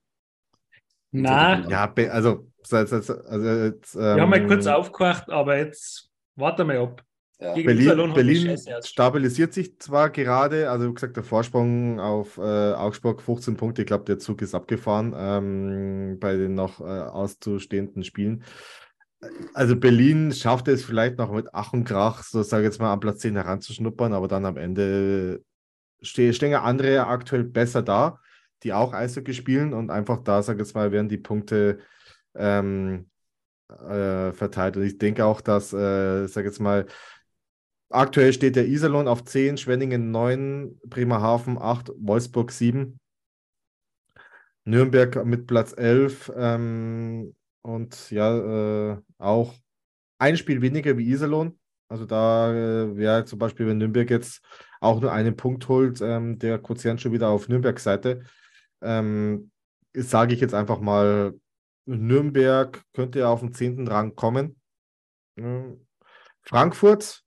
Na. Ja, also also jetzt, ähm, Wir haben mal kurz aufgewacht, aber jetzt warte mal ab. Ja. Berlin, Berlin stabilisiert sich zwar gerade, also wie gesagt, der Vorsprung auf äh, Augsburg 15 Punkte, ich glaube, der Zug ist abgefahren ähm, bei den noch äh, auszustehenden Spielen. Also Berlin schafft es vielleicht noch mit Ach und Krach, so sage ich jetzt mal, am Platz 10 heranzuschnuppern, aber dann am Ende stehen ste andere aktuell besser da, die auch Eishockey spielen und einfach da, sage ich jetzt mal, werden die Punkte ähm, äh, verteilt. Und ich denke auch, dass, äh, sag jetzt mal, aktuell steht der Iserlohn auf 10, Schwenningen 9, Bremerhaven 8, Wolfsburg 7, Nürnberg mit Platz 11 ähm, und ja, äh, auch ein Spiel weniger wie Iserlohn. Also da äh, wäre zum Beispiel, wenn Nürnberg jetzt auch nur einen Punkt holt, ähm, der Quotient schon wieder auf Nürnbergs Seite. Ähm, sage ich jetzt einfach mal Nürnberg könnte auf den zehnten Rang kommen. Frankfurt,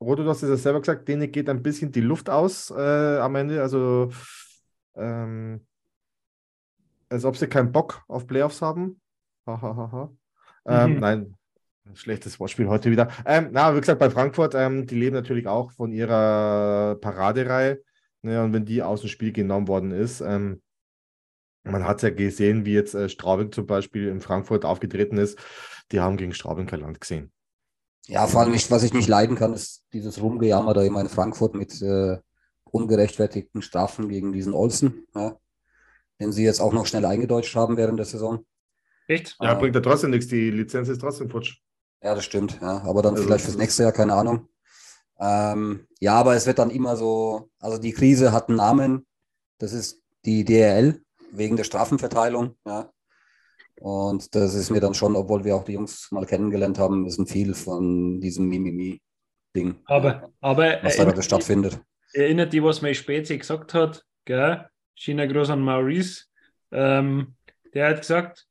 Rodo, du hast es ja selber gesagt, denen geht ein bisschen die Luft aus äh, am Ende. Also, ähm, als ob sie keinen Bock auf Playoffs haben. Ha, ha, ha, ha. Ähm, mhm. Nein, schlechtes Wortspiel heute wieder. Ähm, na, wie gesagt, bei Frankfurt, ähm, die leben natürlich auch von ihrer Paradereihe. Ne, und wenn die aus dem Spiel genommen worden ist, ähm, man hat ja gesehen, wie jetzt äh, Straubing zum Beispiel in Frankfurt aufgetreten ist. Die haben gegen Straubing kein Land gesehen. Ja, vor allem, ich, was ich nicht leiden kann, ist dieses Rumgejammer da immer in Frankfurt mit äh, ungerechtfertigten Strafen gegen diesen Olsen, ja, den sie jetzt auch noch schnell eingedeutscht haben während der Saison. Echt? Ja, äh, bringt ja trotzdem nichts. Die Lizenz ist trotzdem futsch. Ja, das stimmt. Ja. Aber dann also, vielleicht fürs nächste Jahr, keine Ahnung. Ähm, ja, aber es wird dann immer so, also die Krise hat einen Namen, das ist die DRL wegen der Strafenverteilung. Ja. Und das ist mir dann schon, obwohl wir auch die Jungs mal kennengelernt haben, ist ein viel von diesem Mimimi-Ding. Aber, aber was da gerade stattfindet. Erinnert die, was mein Spezi gesagt hat, gell? China groß an Maurice. Ähm, der hat gesagt,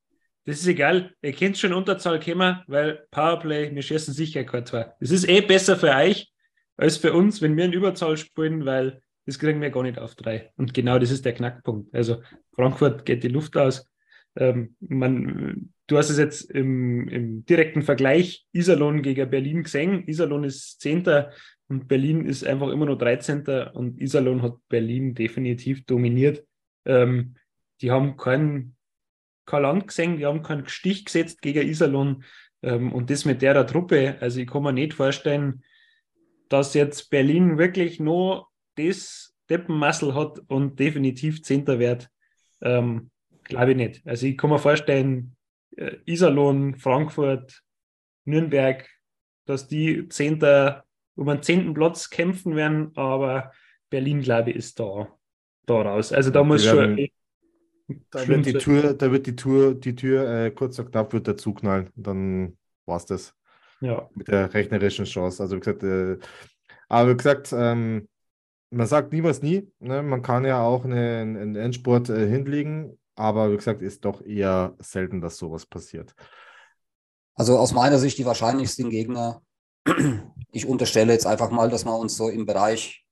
das ist egal, ihr könnt schon Unterzahl kommen, weil Powerplay, wir schießen sicher kein Tor. Das ist eh besser für euch als für uns, wenn wir in Überzahl spielen, weil das kriegen wir gar nicht auf drei. Und genau das ist der Knackpunkt. Also Frankfurt geht die Luft aus. Ähm, man, du hast es jetzt im, im, direkten Vergleich Iserlohn gegen Berlin gesehen. Iserlohn ist Zehnter und Berlin ist einfach immer nur 13. Und Iserlohn hat Berlin definitiv dominiert. Ähm, die haben keinen kein Land gesehen, die haben keinen Stich gesetzt gegen Iserlohn. Ähm, und das mit der Truppe, also ich kann mir nicht vorstellen, dass jetzt Berlin wirklich nur das Deppenmassel hat und definitiv Zehnter wird. Ähm, Glaube ich nicht. Also ich kann mir vorstellen, äh, Iserlohn, Frankfurt, Nürnberg, dass die Zehnter um einen zehnten Platz kämpfen werden, aber Berlin, glaube ich, ist da, da raus. Also da muss schon. Da wird die Tür, da wird die Tür, die Tür äh, kurz und knapp wird dazu knallen. Dann war es das. Ja. Mit der rechnerischen Chance. Also wie gesagt, äh, aber wie gesagt, ähm, man sagt niemals nie. Ne? Man kann ja auch eine, einen Endsport äh, hinlegen, aber wie gesagt, ist doch eher selten, dass sowas passiert. Also aus meiner Sicht die wahrscheinlichsten Gegner. [CLEARS THROAT] Ich unterstelle jetzt einfach mal, dass wir uns so im Bereich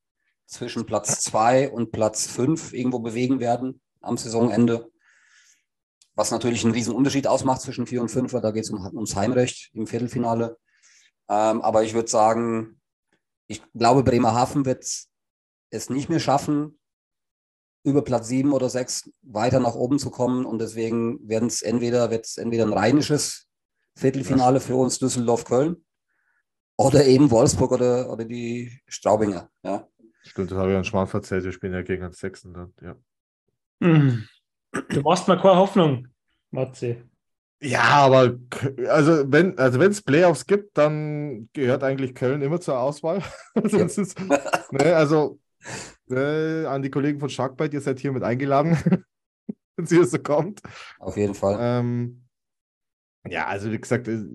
zwischen Platz 2 und Platz 5 irgendwo bewegen werden am Saisonende. Was natürlich einen riesen Unterschied ausmacht zwischen 4 und 5, weil da geht es um, ums Heimrecht im Viertelfinale. Ähm, aber ich würde sagen, ich glaube, Bremerhaven wird es nicht mehr schaffen, über Platz 7 oder 6 weiter nach oben zu kommen. Und deswegen werden es entweder, wird's entweder ein rheinisches Viertelfinale für uns Düsseldorf-Köln oder eben Wolfsburg oder, oder die Straubinger. Ja. Stimmt, das habe ich an Schmarrn verzählt. Wir spielen ja gegen den Sechsten dann, ja. Du machst mal keine Hoffnung, Matze. Ja, aber also wenn also es Playoffs gibt, dann gehört eigentlich Köln immer zur Auswahl. [LAUGHS] ja. ist, ne, also [LAUGHS] äh, an die Kollegen von Sharkbite, ihr seid hier mit eingeladen, [LAUGHS] wenn sie so kommt. Auf jeden Fall. Ähm, ja, also wie gesagt, äh,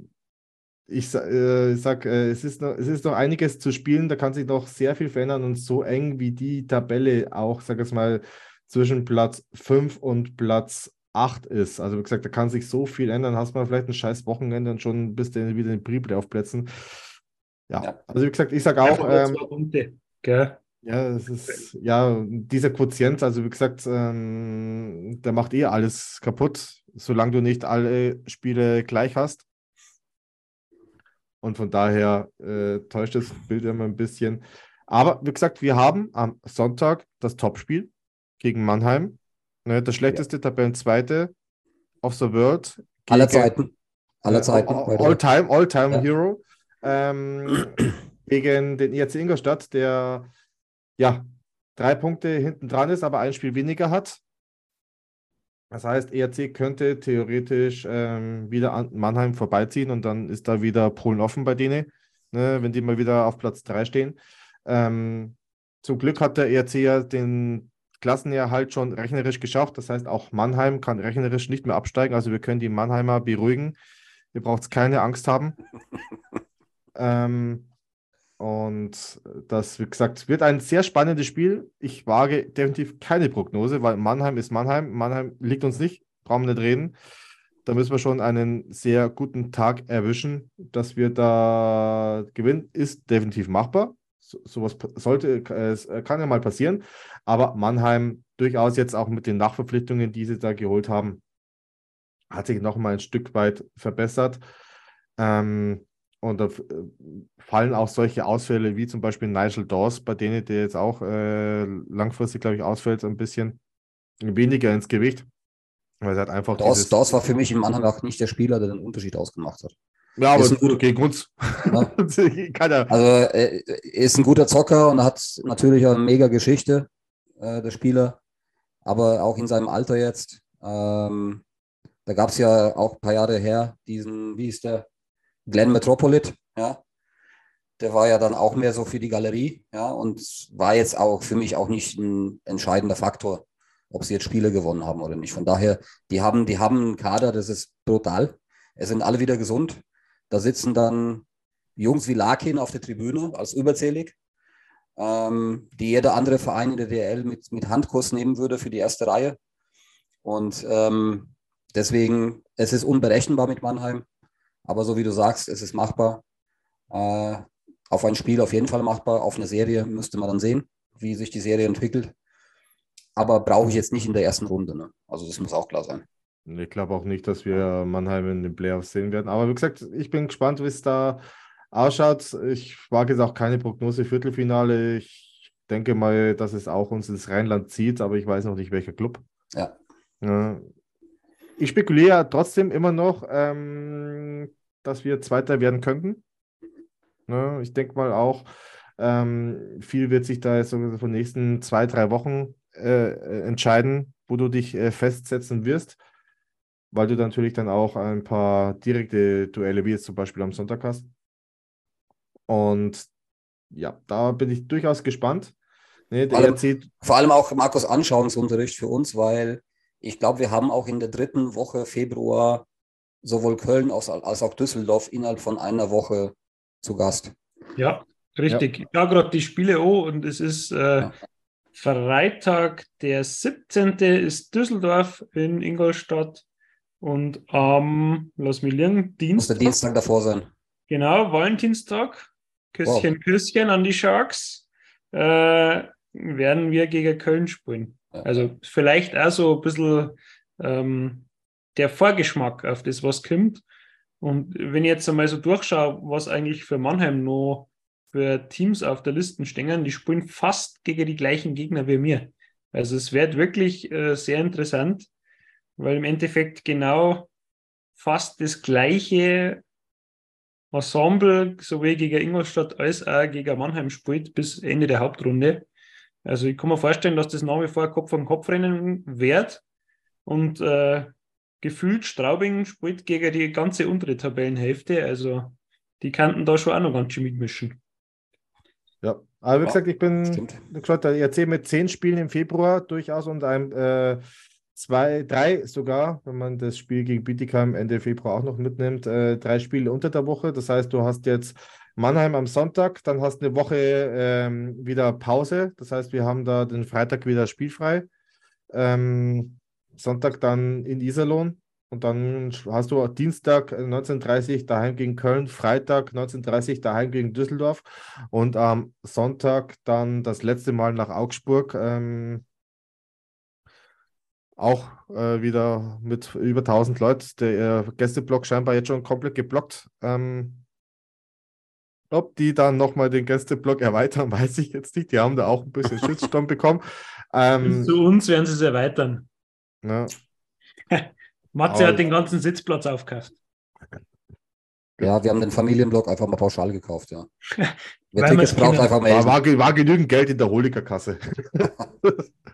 ich, äh, ich sag, äh, es, ist noch, es ist noch einiges zu spielen, da kann sich noch sehr viel verändern und so eng wie die Tabelle auch, sag ich mal, zwischen Platz 5 und Platz 8 ist. Also wie gesagt, da kann sich so viel ändern. Hast mal vielleicht ein scheiß Wochenende und schon bist du wieder in den Pre-Playoff-Plätzen. Ja. ja. also wie gesagt, ich sage auch. Ähm, Punkte, gell? Ja, es ist, ja, dieser Quotient, also wie gesagt, ähm, der macht eh alles kaputt, solange du nicht alle Spiele gleich hast. Und von daher äh, täuscht das Bild immer ein bisschen. Aber wie gesagt, wir haben am Sonntag das Topspiel gegen Mannheim. Ne, das schlechteste ja. Tabellenzweite of the World. Aller Zeiten. Aller Zeiten. All-Time, All-Time ja. Hero. Ähm, [CLEARS THROAT] gegen den IAC Ingolstadt, der ja drei Punkte hinten dran ist, aber ein Spiel weniger hat. Das heißt, ERC könnte theoretisch ähm, wieder an Mannheim vorbeiziehen und dann ist da wieder Polen offen bei denen, ne, wenn die mal wieder auf Platz 3 stehen. Ähm, zum Glück hat der ERC ja den Klassenerhalt schon rechnerisch geschafft. Das heißt, auch Mannheim kann rechnerisch nicht mehr absteigen. Also wir können die Mannheimer beruhigen. Ihr braucht keine Angst haben. [LAUGHS] ähm, und das, wie gesagt, wird ein sehr spannendes Spiel. Ich wage definitiv keine Prognose, weil Mannheim ist Mannheim. Mannheim liegt uns nicht, brauchen wir nicht reden. Da müssen wir schon einen sehr guten Tag erwischen, dass wir da gewinnen. Ist definitiv machbar. So, sowas sollte, es kann ja mal passieren. Aber Mannheim durchaus jetzt auch mit den Nachverpflichtungen, die sie da geholt haben, hat sich noch mal ein Stück weit verbessert. Ähm, und da fallen auch solche Ausfälle wie zum Beispiel Nigel Dawes, bei denen der jetzt auch äh, langfristig, glaube ich, ausfällt, ein bisschen weniger ins Gewicht. Weil er hat einfach. Dawes, Dawes war für mich im Anhang auch nicht der Spieler, der den Unterschied ausgemacht hat. Ja, aber ist ein guter, gegen uns. Ja. [LAUGHS] also er ist ein guter Zocker und hat natürlich eine mega Geschichte, äh, der Spieler. Aber auch in seinem Alter jetzt. Ähm, da gab es ja auch ein paar Jahre her diesen, wie ist der, Glenn Metropolit, ja. Der war ja dann auch mehr so für die Galerie, ja, und war jetzt auch für mich auch nicht ein entscheidender Faktor, ob sie jetzt Spiele gewonnen haben oder nicht. Von daher, die haben, die haben einen Kader, das ist brutal. Es sind alle wieder gesund. Da sitzen dann Jungs wie Larkin auf der Tribüne als überzählig, ähm, die jeder andere Verein in der DL mit, mit Handkurs nehmen würde für die erste Reihe. Und ähm, deswegen, es ist unberechenbar mit Mannheim. Aber so wie du sagst, es ist machbar. Äh, auf ein Spiel auf jeden Fall machbar. Auf eine Serie müsste man dann sehen, wie sich die Serie entwickelt. Aber brauche ich jetzt nicht in der ersten Runde. Ne? Also das muss auch klar sein. Ich glaube auch nicht, dass wir Mannheim in den Playoffs sehen werden. Aber wie gesagt, ich bin gespannt, wie es da ausschaut. Ich wage jetzt auch keine Prognose Viertelfinale. Ich denke mal, dass es auch uns ins Rheinland zieht, aber ich weiß noch nicht, welcher Club. Ja. Ich spekuliere trotzdem immer noch, ähm, dass wir Zweiter werden könnten. Ne? Ich denke mal auch, ähm, viel wird sich da jetzt so von den nächsten zwei, drei Wochen äh, entscheiden, wo du dich äh, festsetzen wirst, weil du natürlich dann auch ein paar direkte Duelle, wie jetzt zum Beispiel am Sonntag hast. Und ja, da bin ich durchaus gespannt. Ne, vor, allem, vor, allem, auch Markus Anschauungsunterricht für uns, weil ich glaube, wir haben auch in der dritten Woche Februar sowohl Köln als, als auch Düsseldorf innerhalb von einer Woche zu Gast. Ja, richtig. Ja, ja gerade die Spiele auch und es ist äh, ja. Freitag, der 17. ist Düsseldorf in Ingolstadt und am, ähm, lass mich liegen, Dienstag. Muss der Dienstag davor sein. Genau, Valentinstag. Küsschen, wow. Küsschen an die Sharks. Äh, werden wir gegen Köln spielen. Also vielleicht auch so ein bisschen ähm, der Vorgeschmack auf das, was kommt. Und wenn ich jetzt einmal so durchschaue, was eigentlich für Mannheim noch für Teams auf der Liste stehen, die spielen fast gegen die gleichen Gegner wie mir. Also es wird wirklich äh, sehr interessant, weil im Endeffekt genau fast das gleiche Ensemble sowohl gegen Ingolstadt als auch gegen Mannheim spielt bis Ende der Hauptrunde. Also ich kann mir vorstellen, dass das nach wie vor Kopf an Kopf rennen wird und äh, gefühlt Straubing spielt gegen die ganze untere Tabellenhälfte. Also die könnten da schon auch noch ganz schön mitmischen. Ja, aber wie gesagt, ich bin geschaut, ich erzähle mit zehn Spielen im Februar durchaus und einem äh, zwei, drei sogar, wenn man das Spiel gegen Bietigheim Ende Februar auch noch mitnimmt, äh, drei Spiele unter der Woche. Das heißt, du hast jetzt Mannheim am Sonntag, dann hast du eine Woche ähm, wieder Pause. Das heißt, wir haben da den Freitag wieder spielfrei. Ähm, Sonntag dann in Iserlohn. Und dann hast du Dienstag 19.30 Uhr daheim gegen Köln, Freitag 19.30 Uhr daheim gegen Düsseldorf und am Sonntag dann das letzte Mal nach Augsburg. Ähm, auch äh, wieder mit über 1000 Leuten. Der äh, Gästeblock scheinbar jetzt schon komplett geblockt. Ähm, ob die dann nochmal den Gästeblock erweitern, [LAUGHS] weiß ich jetzt nicht. Die haben da auch ein bisschen [LAUGHS] Shitstorm bekommen. Ähm, Zu uns werden sie es erweitern. Ja. [LAUGHS] Matze hat den ganzen Sitzplatz aufgekauft. Ja, wir haben den Familienblock einfach mal pauschal gekauft, ja. Wer Tickets braucht, einfach mal. War, war, war, genügend Geld in der Holikerkasse.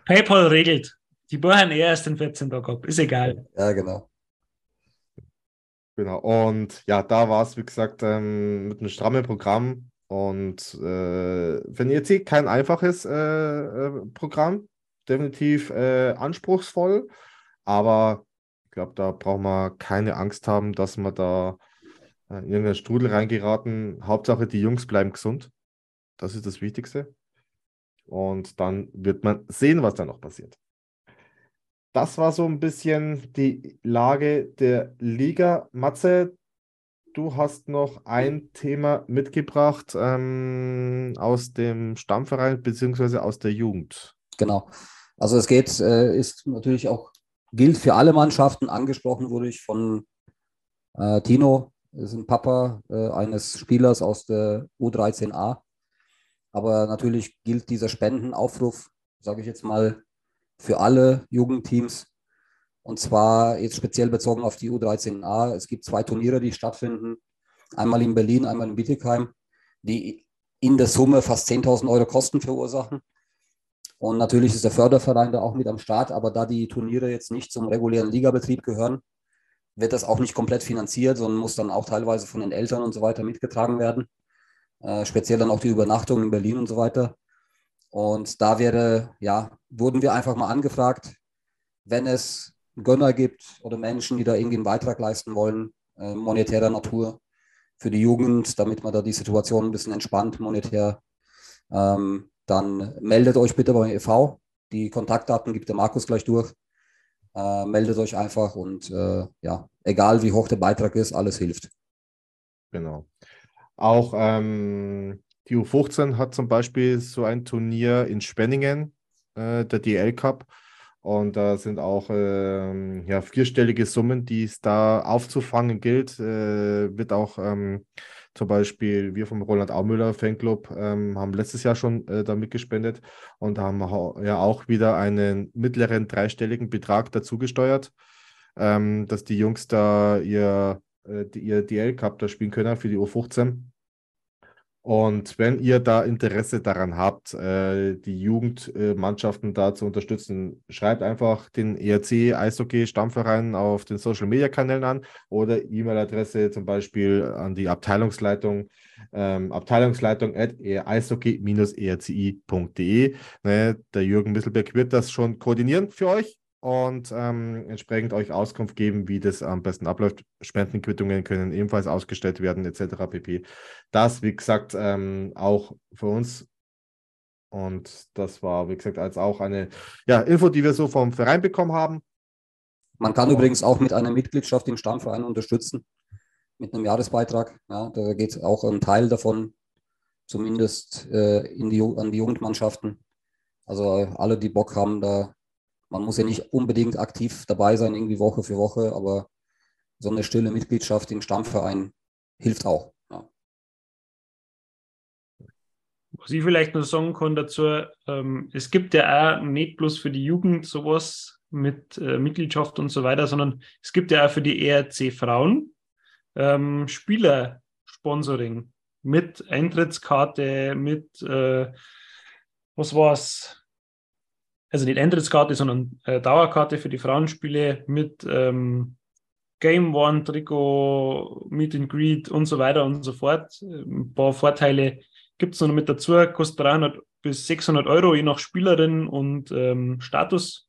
PayPal regelt. Die buchen erst den 14 Tag ab, ist egal. Ja, genau. Genau, und ja, da war es, wie gesagt, ähm, mit einem strammen Programm. Und äh, wenn ihr seht, kein einfaches äh, äh, Programm, definitiv äh, anspruchsvoll, aber ich glaube, da braucht man keine Angst haben, dass man da äh, in irgendeinen Strudel reingeraten. Hauptsache, die Jungs bleiben gesund. Das ist das Wichtigste. Und dann wird man sehen, was da noch passiert das war so ein bisschen die Lage der Liga. Matze, du hast noch ein Thema mitgebracht ähm, aus dem Stammverein beziehungsweise aus der Jugend. Genau. Also es geht, äh, ist natürlich auch, gilt für alle Mannschaften. Angesprochen wurde ich von äh, Tino, ist ein Papa äh, eines Spielers aus der U13a. Aber natürlich gilt dieser Spendenaufruf, sage ich jetzt mal, für alle Jugendteams. Und zwar jetzt speziell bezogen auf die U13a. Es gibt zwei Turniere, die stattfinden. Einmal in Berlin, einmal in Bietigheim, die in der Summe fast 10.000 Euro Kosten verursachen. Und natürlich ist der Förderverein da auch mit am Start, aber da die Turniere jetzt nicht zum regulären Ligabetrieb gehören, wird das auch nicht komplett finanziert, sondern muss dann auch teilweise von den Eltern und so weiter mitgetragen werden. Äh, speziell dann auch die Übernachtung in Berlin und so weiter. Und da wäre, ja, wurden wir einfach mal angefragt, wenn es Gönner gibt oder Menschen, die da irgendwie einen Beitrag leisten wollen, äh, monetärer Natur für die Jugend, damit man da die Situation ein bisschen entspannt monetär, ähm, dann meldet euch bitte beim e.V. Die Kontaktdaten gibt der Markus gleich durch. Äh, meldet euch einfach und äh, ja, egal wie hoch der Beitrag ist, alles hilft. Genau. Auch ähm, die U15 hat zum Beispiel so ein Turnier in Spenningen, äh, der DL Cup. Und da sind auch ähm, ja, vierstellige Summen, die es da aufzufangen gilt. Äh, wird auch ähm, zum Beispiel wir vom Roland Aumüller Fanclub ähm, haben letztes Jahr schon äh, damit gespendet und haben ja auch wieder einen mittleren dreistelligen Betrag dazu gesteuert, ähm, dass die Jungs da ihr, äh, ihr DL Cup da spielen können für die U15. Und wenn ihr da Interesse daran habt, äh, die Jugendmannschaften da zu unterstützen, schreibt einfach den ERC Eishockey Stammverein auf den Social Media Kanälen an oder E-Mail-Adresse zum Beispiel an die Abteilungsleitung, ähm, Abteilungsleitung at eishockey-erci.de. Ne, der Jürgen Misselberg wird das schon koordinieren für euch und ähm, entsprechend euch Auskunft geben, wie das am besten abläuft. Spendenquittungen können ebenfalls ausgestellt werden, etc. pp. Das, wie gesagt, ähm, auch für uns. Und das war, wie gesagt, als auch eine ja, Info, die wir so vom Verein bekommen haben. Man kann übrigens auch mit einer Mitgliedschaft im Stammverein unterstützen, mit einem Jahresbeitrag. Ja, da geht auch ein Teil davon zumindest äh, in die, an die Jugendmannschaften. Also alle, die Bock haben, da man muss ja nicht unbedingt aktiv dabei sein, irgendwie Woche für Woche, aber so eine stille Mitgliedschaft im Stammverein hilft auch. Ja. Was ich vielleicht noch sagen kann dazu, ähm, es gibt ja auch nicht bloß für die Jugend sowas mit äh, Mitgliedschaft und so weiter, sondern es gibt ja auch für die ERC Frauen ähm, Spielersponsoring mit Eintrittskarte, mit äh, was war's, also nicht Eintrittskarte, sondern äh, Dauerkarte für die Frauenspiele mit ähm, Game One, Trikot, Meet and Greet und so weiter und so fort. Ein paar Vorteile gibt es noch mit dazu, kostet 300 bis 600 Euro je nach Spielerin und ähm, Status.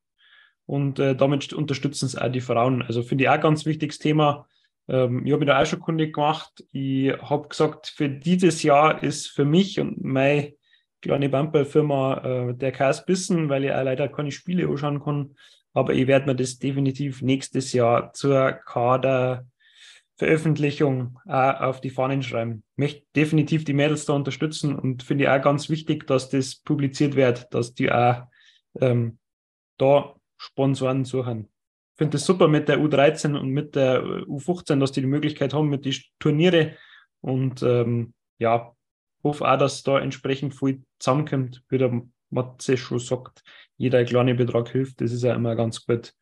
Und äh, damit unterstützen es auch die Frauen. Also finde ich auch ein ganz wichtiges Thema. Ähm, ich habe mich da auch schon kundig gemacht. Ich habe gesagt, für dieses Jahr ist für mich und mein kleine Bumperfirma äh, der Chaos Bissen, weil ich auch leider keine Spiele anschauen kann. Aber ich werde mir das definitiv nächstes Jahr zur Kaderveröffentlichung auch auf die Fahnen schreiben. Ich möchte definitiv die Mädels da unterstützen und finde auch ganz wichtig, dass das publiziert wird, dass die auch ähm, da Sponsoren suchen. Ich finde es super mit der U13 und mit der U15, dass die die Möglichkeit haben mit den Turniere. Und ähm, ja, hoffe auch, dass da entsprechend viel zusammenkommt, wie der Matze schon sagt. Jeder kleine Betrag hilft, das ist ja immer ganz gut.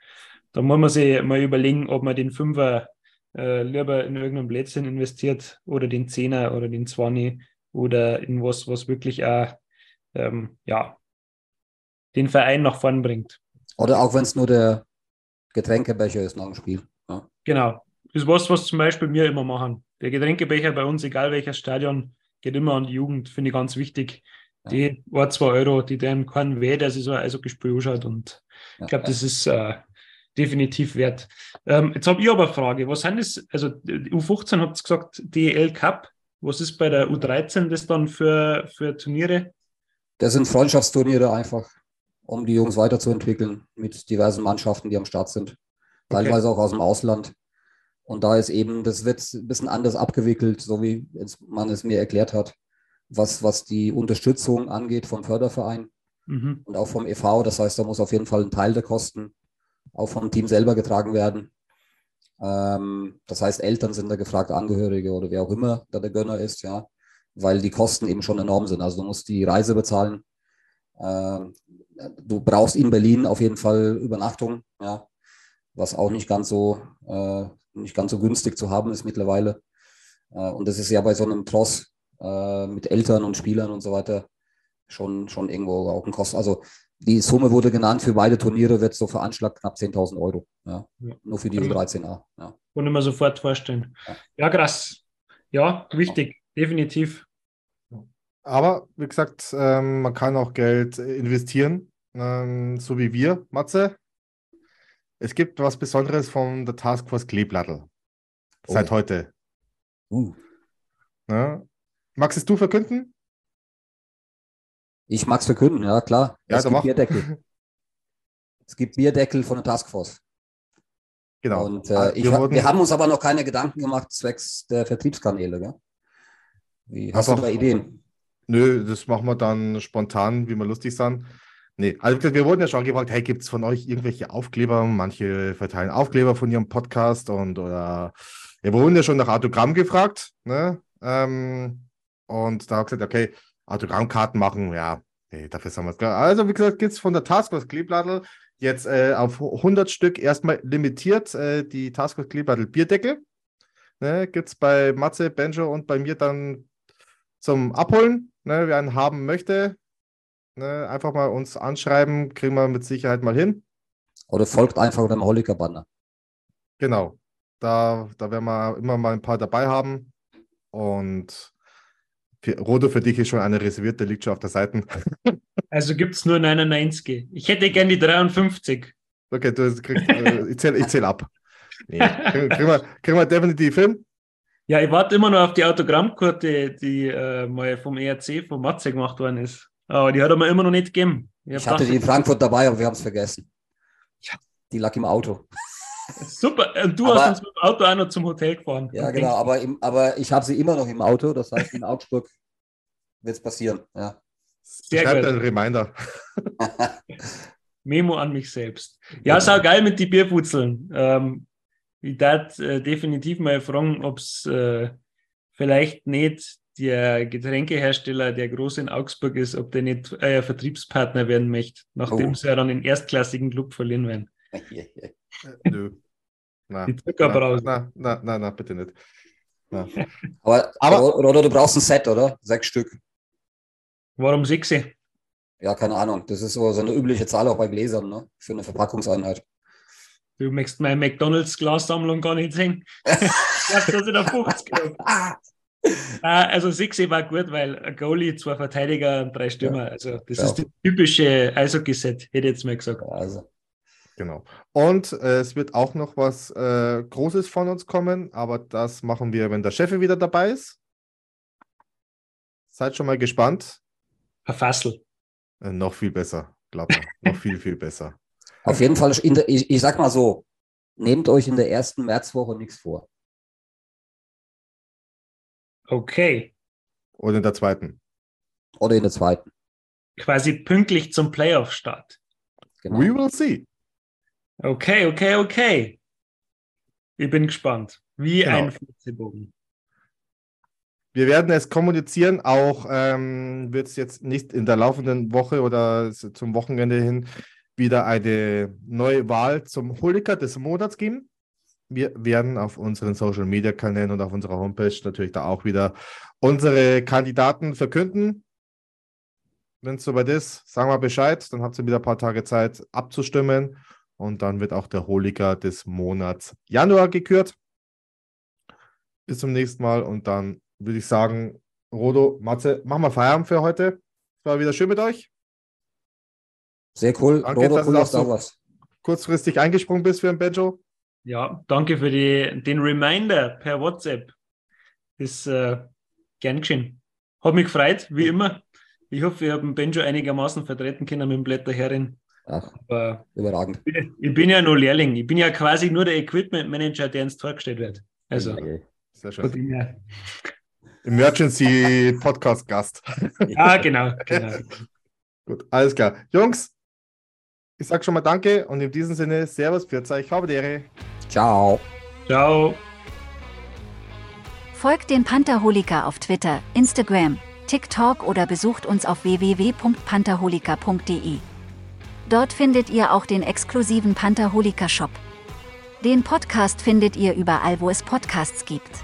Da muss man sich mal überlegen, ob man den Fünfer äh, lieber in irgendeinen Blödsinn investiert oder den Zehner oder den Zwanni oder in was, was wirklich auch ähm, ja, den Verein nach vorn bringt. Oder auch wenn es nur der Getränkebecher ist nach dem Spiel. Ja. Genau. Das ist was, was zum Beispiel wir immer machen. Der Getränkebecher bei uns, egal welches Stadion, geht immer an die Jugend, finde ich ganz wichtig. Die ja. ein, zwei Euro, die dem keinen weh, der sich so ein Eishockeyspiel anschaut. Und ich glaube, das ist äh, definitiv wert. Ähm, jetzt habe ich aber eine Frage. Was sind das? Also, U15 habt ihr gesagt, DL Cup. Was ist bei der U13 das dann für, für Turniere? Das sind Freundschaftsturniere einfach, um die Jungs weiterzuentwickeln mit diversen Mannschaften, die am Start sind. Teilweise okay. auch aus dem Ausland. Und da ist eben, das wird ein bisschen anders abgewickelt, so wie man es mir erklärt hat, was, was die Unterstützung angeht vom Förderverein mhm. und auch vom EV. Das heißt, da muss auf jeden Fall ein Teil der Kosten auch vom Team selber getragen werden. Ähm, das heißt, Eltern sind da gefragt, Angehörige oder wer auch immer da der Gönner ist, ja, weil die Kosten eben schon enorm sind. Also du musst die Reise bezahlen. Ähm, du brauchst in Berlin auf jeden Fall Übernachtung, ja, was auch nicht ganz so äh, nicht ganz so günstig zu haben ist mittlerweile. Äh, und das ist ja bei so einem Tross äh, mit Eltern und Spielern und so weiter schon, schon irgendwo auch ein Kosten. Also die Summe wurde genannt, für beide Turniere wird so veranschlagt knapp 10.000 Euro. Ja. ja. Nur für diese 13a. Ja. Kann ich mir sofort vorstellen. Ja, ja krass. Ja, wichtig, definitiv. Aber wie gesagt, ähm, man kann auch Geld investieren, ähm, so wie wir, Matze. Es gibt was Besonderes von der Taskforce Kleeblattel. Oh. Seit heute. Uh. Ja. Magst es du verkünden? Ich mag es verkünden, ja klar. Ja, es gibt mach. Bierdeckel. es gibt Bierdeckel von der Taskforce. Genau. Und äh, ah, wir, wir, haben uns aber noch keine Gedanken gemacht zwecks der Vertriebskanäle. Gell? Wie, hast du da Ideen? Nö, das machen wir dann spontan, wie wir lustig sind. Nee, also wir wurden ja schon gefragt, hey, gibt es von euch irgendwelche Aufkleber? Manche verteilen Aufkleber von ihrem Podcast und oder wir wurden ja schon nach Autogramm gefragt. Ne? Ähm, und da habe ich gesagt, okay, Autogrammkarten machen, ja, nee, dafür sind wir es. Also, wie gesagt, gibt es von der Taskforce Kleeblattel jetzt äh, auf 100 Stück erstmal limitiert äh, die Taskforce Kleeblattel Bierdeckel. Ne, gibt es bei Matze, Benjo und bei mir dann zum Abholen. Ne, wer einen haben möchte, ne, einfach mal uns anschreiben, kriegen wir mit Sicherheit mal hin. Oder folgt einfach dem Holiker-Banner. Genau. Da, da werden wir immer mal ein paar dabei haben. Und für, Rodo, für dich ist schon eine reservierte, liegt schon auf der Seite. [LAUGHS] Also gibt es nur 99. Ich hätte gern die 53. Okay, du kriegst, äh, [LAUGHS] ich zähle zähl ab. Nee. Kriegen, kriegen, wir, kriegen wir definitiv hin. Ja, ich warte immer noch auf die Autogrammkarte, die äh, mal vom ERC, von Matze gemacht worden ist. Aber die hat er mir immer noch nicht gegeben. Ich, ich hatte die in Frankfurt dabei, aber wir haben es vergessen. Ja. Die lag im Auto. Super, und du aber, hast uns mit dem Auto auch noch zum Hotel gefahren. Ja, genau, aber, im, aber ich habe sie immer noch im Auto, das heißt, in Augsburg wird es passieren. Ja. Sehr Schreibt einen Reminder. [LAUGHS] Memo an mich selbst. Ja, ist auch geil mit den Bierputzeln. Ähm, ich darf äh, definitiv mal fragen, ob es äh, vielleicht nicht der Getränkehersteller, der groß in Augsburg ist, ob der nicht euer Vertriebspartner werden möchte, nachdem oh. sie ja dann in erstklassigen Club verlieren werden. Nö. Na, die Zuckerbrause. Na, na, na, na, bitte nicht. Na. [LAUGHS] Aber, aber oder, du brauchst ein Set, oder? Sechs Stück. Warum sechs? Ja, keine Ahnung. Das ist so, so eine übliche Zahl auch bei Gläsern, ne? Für eine Verpackungseinheit. Du möchtest meine McDonalds-Glassammlung gar nicht sehen. das ist in der 50 Also sechs war gut, weil ein Goalie, zwei Verteidiger und drei Stürmer. Also das ja. ist das typische Eishockey-Set, hätte ich jetzt mal gesagt. Also. Genau. Und äh, es wird auch noch was äh, Großes von uns kommen, aber das machen wir, wenn der Chef wieder dabei ist. Seid schon mal gespannt. Verfassel. Äh, noch viel besser, glaube ich. noch viel, viel besser. [LAUGHS] Auf jeden Fall, der, ich, ich sag mal so, nehmt euch in der ersten Märzwoche nichts vor. Okay. Oder in der zweiten. Oder in der zweiten. Quasi pünktlich zum Playoff-Start. Genau. We will see. Okay, okay, okay. Ich bin gespannt. Wie genau. ein Flitzebogen. Wir werden es kommunizieren, auch ähm, wird es jetzt nicht in der laufenden Woche oder zum Wochenende hin wieder eine neue Wahl zum Holiker des Monats geben. Wir werden auf unseren Social Media Kanälen und auf unserer Homepage natürlich da auch wieder unsere Kandidaten verkünden. Wenn es soweit ist, sagen wir Bescheid, dann habt ihr wieder ein paar Tage Zeit abzustimmen. Und dann wird auch der Holiker des Monats Januar gekürt. Bis zum nächsten Mal. Und dann würde ich sagen, Rodo, Matze, machen wir Feierabend für heute. Es war wieder schön mit euch. Sehr cool. Danke, Rodo, dass cool, du so was. kurzfristig eingesprungen bist für ein Benjo. Ja, danke für die, den Reminder per WhatsApp. Ist äh, gern geschehen. Hat mich gefreut, wie immer. Ich hoffe, wir haben Benjo einigermaßen vertreten können mit dem Blätterherrin. Ach, Aber überragend. Ich bin, ich bin, ja nur Lehrling. Ich bin ja quasi nur der Equipment Manager, der ins Tor gestellt wird. Also, okay. sehr schön. Emergency Podcast Gast. Ja, [LAUGHS] genau, genau. Gut, alles klar. Jungs, ich sage schon mal Danke und in diesem Sinne, Servus, Pfiat ich habe Ehre. Ciao. Ciao. Folgt den Pantherholiker auf Twitter, Instagram, TikTok oder besucht uns auf www.pantherholiker.de. Dort findet ihr auch den exklusiven Pantherholiker Shop. Den Podcast findet ihr überall, wo es Podcasts gibt.